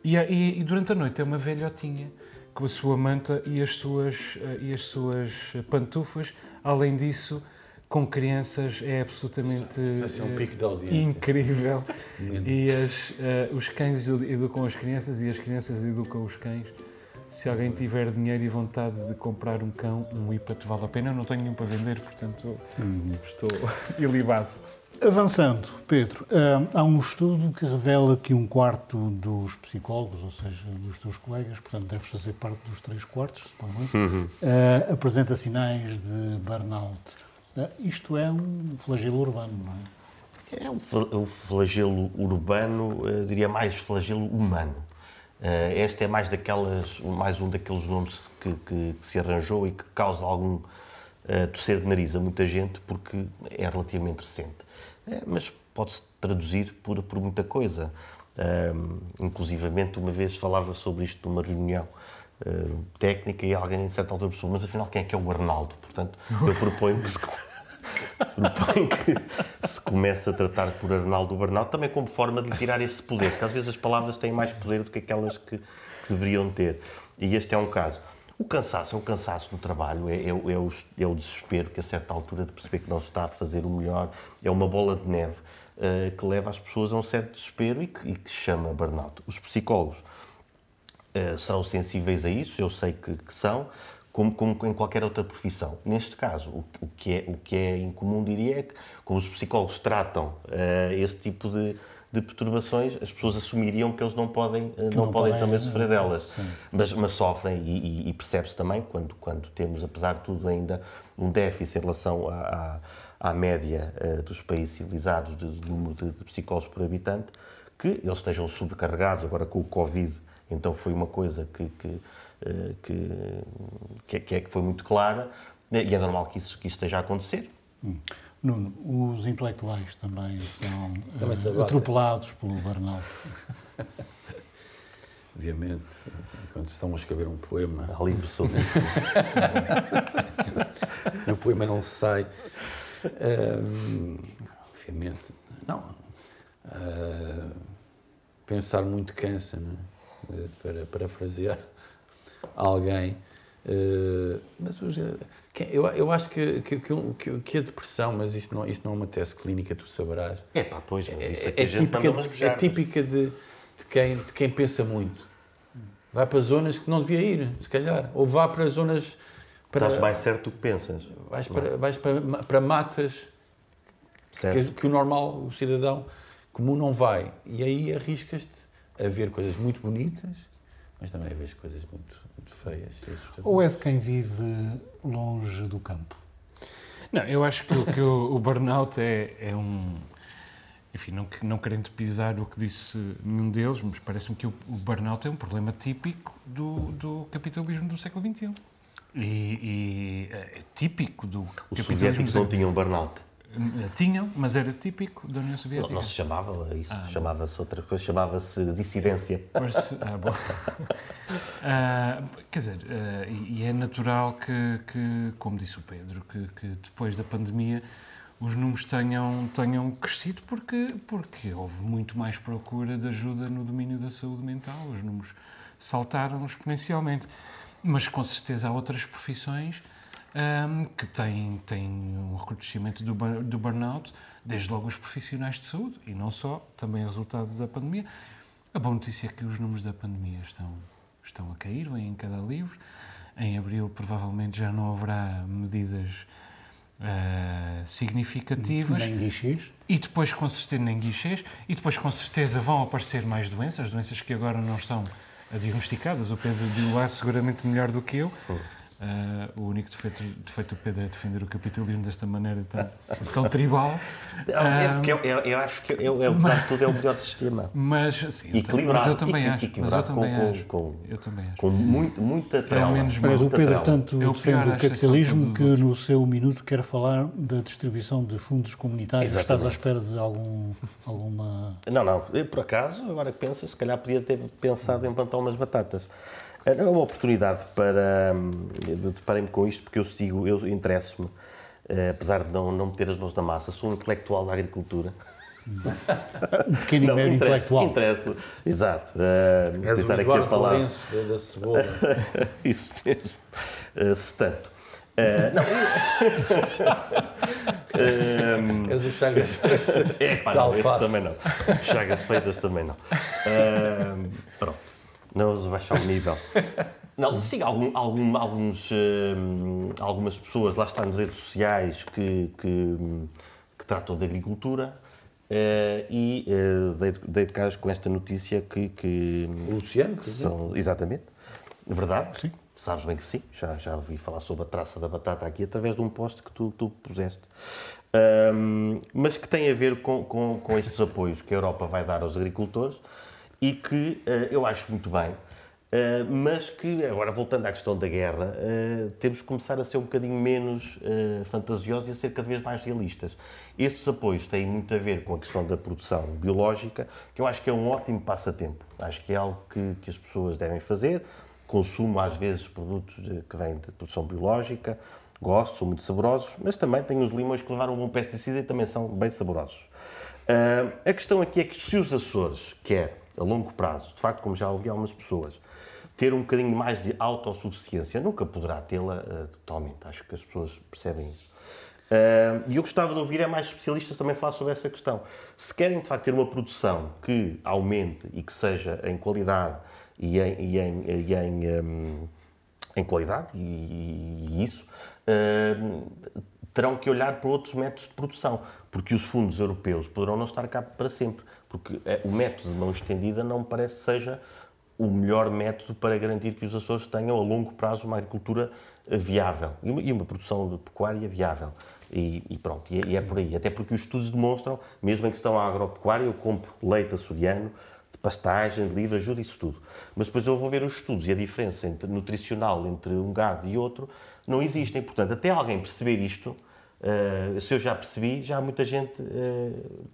E, e, e, durante a noite é uma velhotinha com a sua manta e as suas, eh, e as suas pantufas. Além disso, com crianças é absolutamente é um pico de incrível. E as, uh, os cães educam as crianças e as crianças educam os cães. se alguém tiver dinheiro e vontade de comprar um cão, um IPAT vale a pena. Eu não tenho nenhum para vender, portanto estou [laughs] ilibado. Avançando, Pedro, hum, há um estudo que revela que um quarto dos psicólogos, ou seja, dos teus colegas, portanto deves fazer parte dos três quartos, supostamente, uhum. uh, apresenta sinais de burnout. Uh, isto é um flagelo urbano, não é? É um flagelo urbano, uh, diria mais flagelo humano. Uh, este é mais, daquelas, mais um daqueles nomes que, que, que se arranjou e que causa algum uh, torcer de nariz a muita gente porque é relativamente recente. Mas pode-se traduzir por, por muita coisa. Uh, inclusivamente, uma vez falava sobre isto numa reunião técnica e alguém, em certa altura, pensou, mas afinal, quem é que é o Arnaldo? Portanto, eu proponho que se [laughs] propõe que se comece a tratar por Arnaldo Bernal também como forma de lhe tirar esse poder, porque às vezes as palavras têm mais poder do que aquelas que, que deveriam ter. E este é um caso. O cansaço é um cansaço no trabalho, é, é, é, o, é, o, desespero que a certa altura de perceber que não se está a fazer o melhor, é uma bola de neve uh, que leva as pessoas a um certo desespero e que, e que chama burnout. Os psicólogos uh, são sensíveis a isso, eu sei que, que são, como, como em qualquer outra profissão. Neste caso, o, o, que, é, o que é incomum, diria, é que, como os psicólogos tratam uh, este tipo de, de, perturbações, as pessoas assumiriam que eles não podem, uh, não, não, podem, também sofrer delas. Mas, mas, sofrem e, e, e percebe-se também, quando, quando temos, apesar de tudo, ainda um déficit em relação à, à, à média uh, dos países civilizados de, de número de, de psicólogos por habitante, que eles estejam sobrecarregados agora com o Covid. Então foi uma coisa que, que eh, que, que, é, que foi muito clara e é normal que isso, que isso esteja a acontecer. Hum. Nuno, os intelectuais também são também uh, atropelados pelo burnout. [laughs] Obviamente, quando estão a escrever um poema. Há livro sobre isso. [laughs] o poema não sai. Uh, obviamente, não. Uh, pensar muito cansa, não é? Para parafrasear alguém. Uh, mas eu, eu acho que, que, que, que, a depressão, mas isto não, isto não é uma tese clínica, tu saberás. É pá, pois, mas isso é, é, é típica, é típica de, de, quem, de quem pensa muito. Vai para zonas que não devia ir, se calhar. Ou vá para zonas. Para, Estás mais certo do que pensas. Vais para, vais para, para matas que, que, o normal, o cidadão comum não vai. E aí arriscas-te a ver coisas muito bonitas, mas também a ver coisas muito muito feias. Ou é de quem vive longe do campo? Não, eu acho que, que o, o, burnout é, é um. Enfim, não, não querendo pisar o que disse nenhum deles, mas parece-me que o, o, burnout é um problema típico do, do capitalismo do século XXI. E, e é típico do Os capitalismo. Os soviéticos não tinham burnout. Tinham, mas era típico da União Soviética. Não, se chamava isso, ah, chamava-se outra coisa, chamava-se dissidência. Pois, ah, bom. uh, [laughs] quer dizer, e, e, é natural que, que, como disse o Pedro, que, que, depois da pandemia os números tenham, tenham crescido porque, porque houve muito mais procura de ajuda no domínio da saúde mental, os números saltaram exponencialmente. Mas com certeza há outras profissões um, que tem, tem um recrudescimento do, do burnout, desde logo os profissionais de saúde, e não só, também resultado da pandemia. A boa notícia é que os números da pandemia estão, estão a cair, vêm em cada livro. Em abril, provavelmente, já não haverá medidas uh, significativas. Nem guichês. E depois, com certeza, nem guichês. E depois, com certeza, vão aparecer mais doenças, doenças que agora não estão diagnosticadas. O Pedro viu lá seguramente melhor do que eu. Uh, o único defeito, defeito do Pedro é defender o capitalismo desta maneira tão, tão tribal. É, porque eu, eu, eu, acho que, eu, eu, apesar de tudo, é o melhor sistema. Mas, assim, equilibrado. Mas eu também acho. Equilibrado eu também com, acho. Com, eu também acho. com muito, muita trela. Menos Mas o Pedro tanto defende o capitalismo que no seu minuto quer falar da distribuição de fundos comunitários. Exatamente. Estás à espera de algum, alguma... Não, não. Eu, por acaso, agora que pensas, se calhar podia ter pensado em plantar umas batatas. É uma oportunidade para. Hum, deparei-me com isto porque eu sigo, eu interesso-me, eh, apesar de não, não meter as mãos na massa, sou um intelectual da agricultura. Um pequeno não, e intelectual. Interesso, exato. Uh, utilizar aqui a palavra. da cebola. [laughs] Isso mesmo. Uh, se tanto. Uh, não. um, [laughs] És o Chagas Feitas. [laughs] É, pá, não, esse também não. Chagas Feitas também não. Uh, pronto. Não vamos baixar o nível. [laughs] Não, sim, algum, algum, alguns, hum, algumas pessoas lá estão nas redes sociais que, que, que tratam de agricultura uh, e uh, dei, dei de caras com esta notícia que. que o Luciano, que são, Exatamente. Verdade? Sim. Sabes bem que sim. Já, já ouvi falar sobre a traça da batata aqui através de um post que tu, tu puseste. Um, mas que tem a ver com, com, com, estes apoios que a Europa vai dar aos agricultores e que uh, eu acho muito bem Uh, mas que, agora voltando à questão da guerra, uh, temos que começar a ser um bocadinho menos uh, fantasiosos e a ser cada vez mais realistas. Estes apoios têm muito a ver com a questão da produção biológica, que eu acho que é um ótimo passatempo. Acho que é algo que, que as pessoas devem fazer. Consumo, às vezes, produtos que vêm de produção biológica, gosto, são muito saborosos, mas também tenho os limões que levaram um bom pesticida e também são bem saborosos. a questão aqui é que se os Açores quer, a longo prazo, de facto, como já ouvi algumas pessoas, ter um bocadinho mais de autossuficiência. Nunca poderá tê-la uh, totalmente, acho que as pessoas percebem isso. Uh, e eu gostava de ouvir é mais especialistas também falar sobre essa questão. Se querem, de facto, ter uma produção que aumente e que seja em qualidade e em, e em, e em, um, em qualidade, e, e isso, uh, terão que olhar para outros métodos de produção, porque os fundos europeus poderão não estar cá para sempre, porque o método de mão estendida não parece seja o melhor método para garantir que os Açores tenham a longo prazo uma agricultura eh, viável e uma, e uma produção de pecuária viável. E, e pronto, e é, e é, por aí. Até porque os estudos demonstram, mesmo em questão à agropecuária, eu compro leite açoriano, de pastagem, de livre, ajuda isso tudo. Mas depois eu vou ver os estudos e a diferença entre, nutricional entre um gado e outro não existem. Portanto, até alguém perceber isto, Uh, se eu já percebi, já muita gente, uh,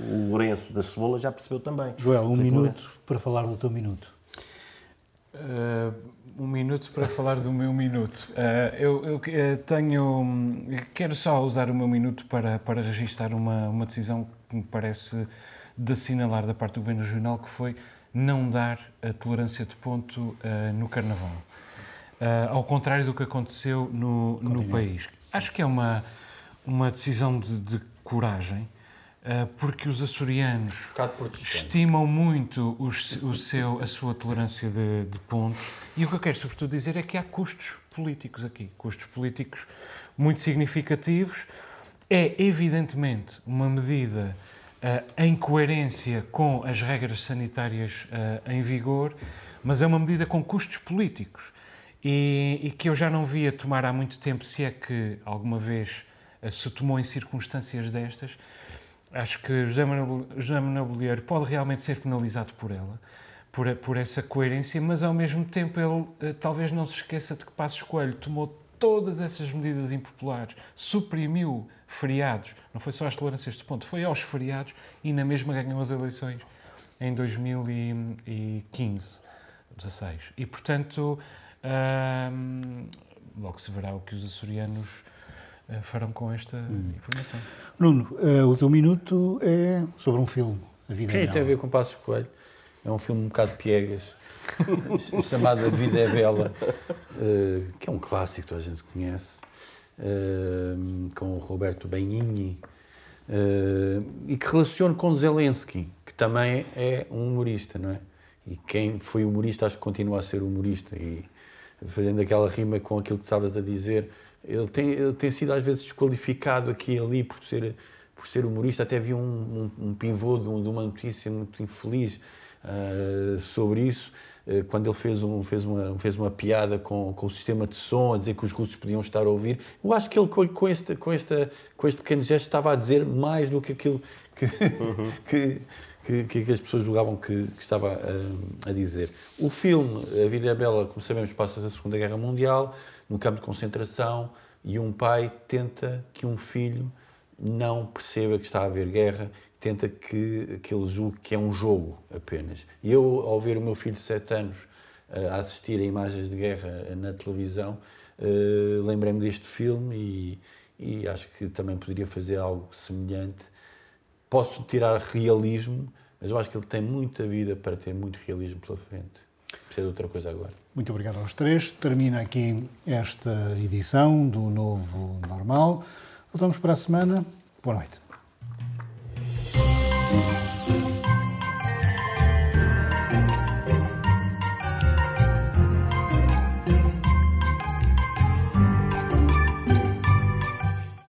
o, Lourenço da Cebola já percebeu também. Joel, um minuto para falar do teu minuto. Uh, um minuto para falar do meu minuto. Uh, eu, eu, tenho. Quero só usar o meu minuto para, para registrar uma, uma decisão que me parece de assinalar da parte do Governo Regional, que foi não dar a tolerância de ponto uh, no Carnaval. ao contrário do que aconteceu no, no país. Acho que é uma, uma decisão de, de coragem eh, porque os açorianos estimam muito os, o seu, a sua tolerância de, de pontos. E o que eu quero, sobretudo, dizer é que há custos políticos aqui, custos políticos muito significativos. É, evidentemente, uma medida uh, em coerência com as regras sanitárias uh, em vigor, mas é uma medida com custos políticos e, e, que eu já não via tomar há muito tempo, se é que alguma vez se tomou em circunstâncias destas acho que José Manuel, José Manuel Bolieiro pode realmente ser penalizado por ela, por, por essa coerência, mas ao mesmo tempo ele eh, talvez não se esqueça de que Passos Coelho tomou todas essas medidas impopulares, suprimiu feriados, não foi só às tolerâncias de ponto, foi aos feriados e na mesma ganhou as eleições em 2015, 16. E, portanto, hum, logo se verá o que os açorianos eh, farão com esta hum. informação. Nuno, uh, o teu minuto é sobre um filme, A Vida Quem é tem a ver com Passos Coelho? É um filme um bocado piegas, [laughs] chamado A Vida é Bela, uh, que é um clássico, que a gente conhece, uh, com o Roberto Benigni, e que relaciona com Zelensky, que também é um humorista, não é? E quem foi humorista acho que continua a ser humorista. E fazendo aquela rima com aquilo que estavas a dizer, ele tem, ele tem sido às vezes desqualificado aqui e ali por ser, por ser humorista. Até vi um, um, um pivô de, de, uma notícia muito infeliz uh, sobre isso, uh, quando ele fez, um, fez, uma, fez uma piada com, com o sistema de som, a dizer que os russos podiam estar a ouvir. Eu acho que ele, com, com, este, com, esta, com este pequeno gesto, estava a dizer mais do que aquilo que, uhum. [laughs] que que, que, as pessoas julgavam que, que estava a, a, dizer. O filme A Vida é Bela, como sabemos, passa-se a Segunda Guerra Mundial no campo de concentração e um pai tenta que um filho não perceba que está a haver guerra, tenta que, que ele julgue que é um jogo apenas. Eu, ao ver o meu filho de 7 anos eh, a assistir a imagens de guerra na televisão, uh, lembrei-me deste filme e, e acho que também poderia fazer algo semelhante. Posso tirar realismo, mas eu acho que ele tem muita vida para ter muito realismo pela frente. Precisa de outra coisa agora. Muito obrigado aos três. Termina aqui esta edição do Novo Normal. Voltamos para a semana. Boa noite.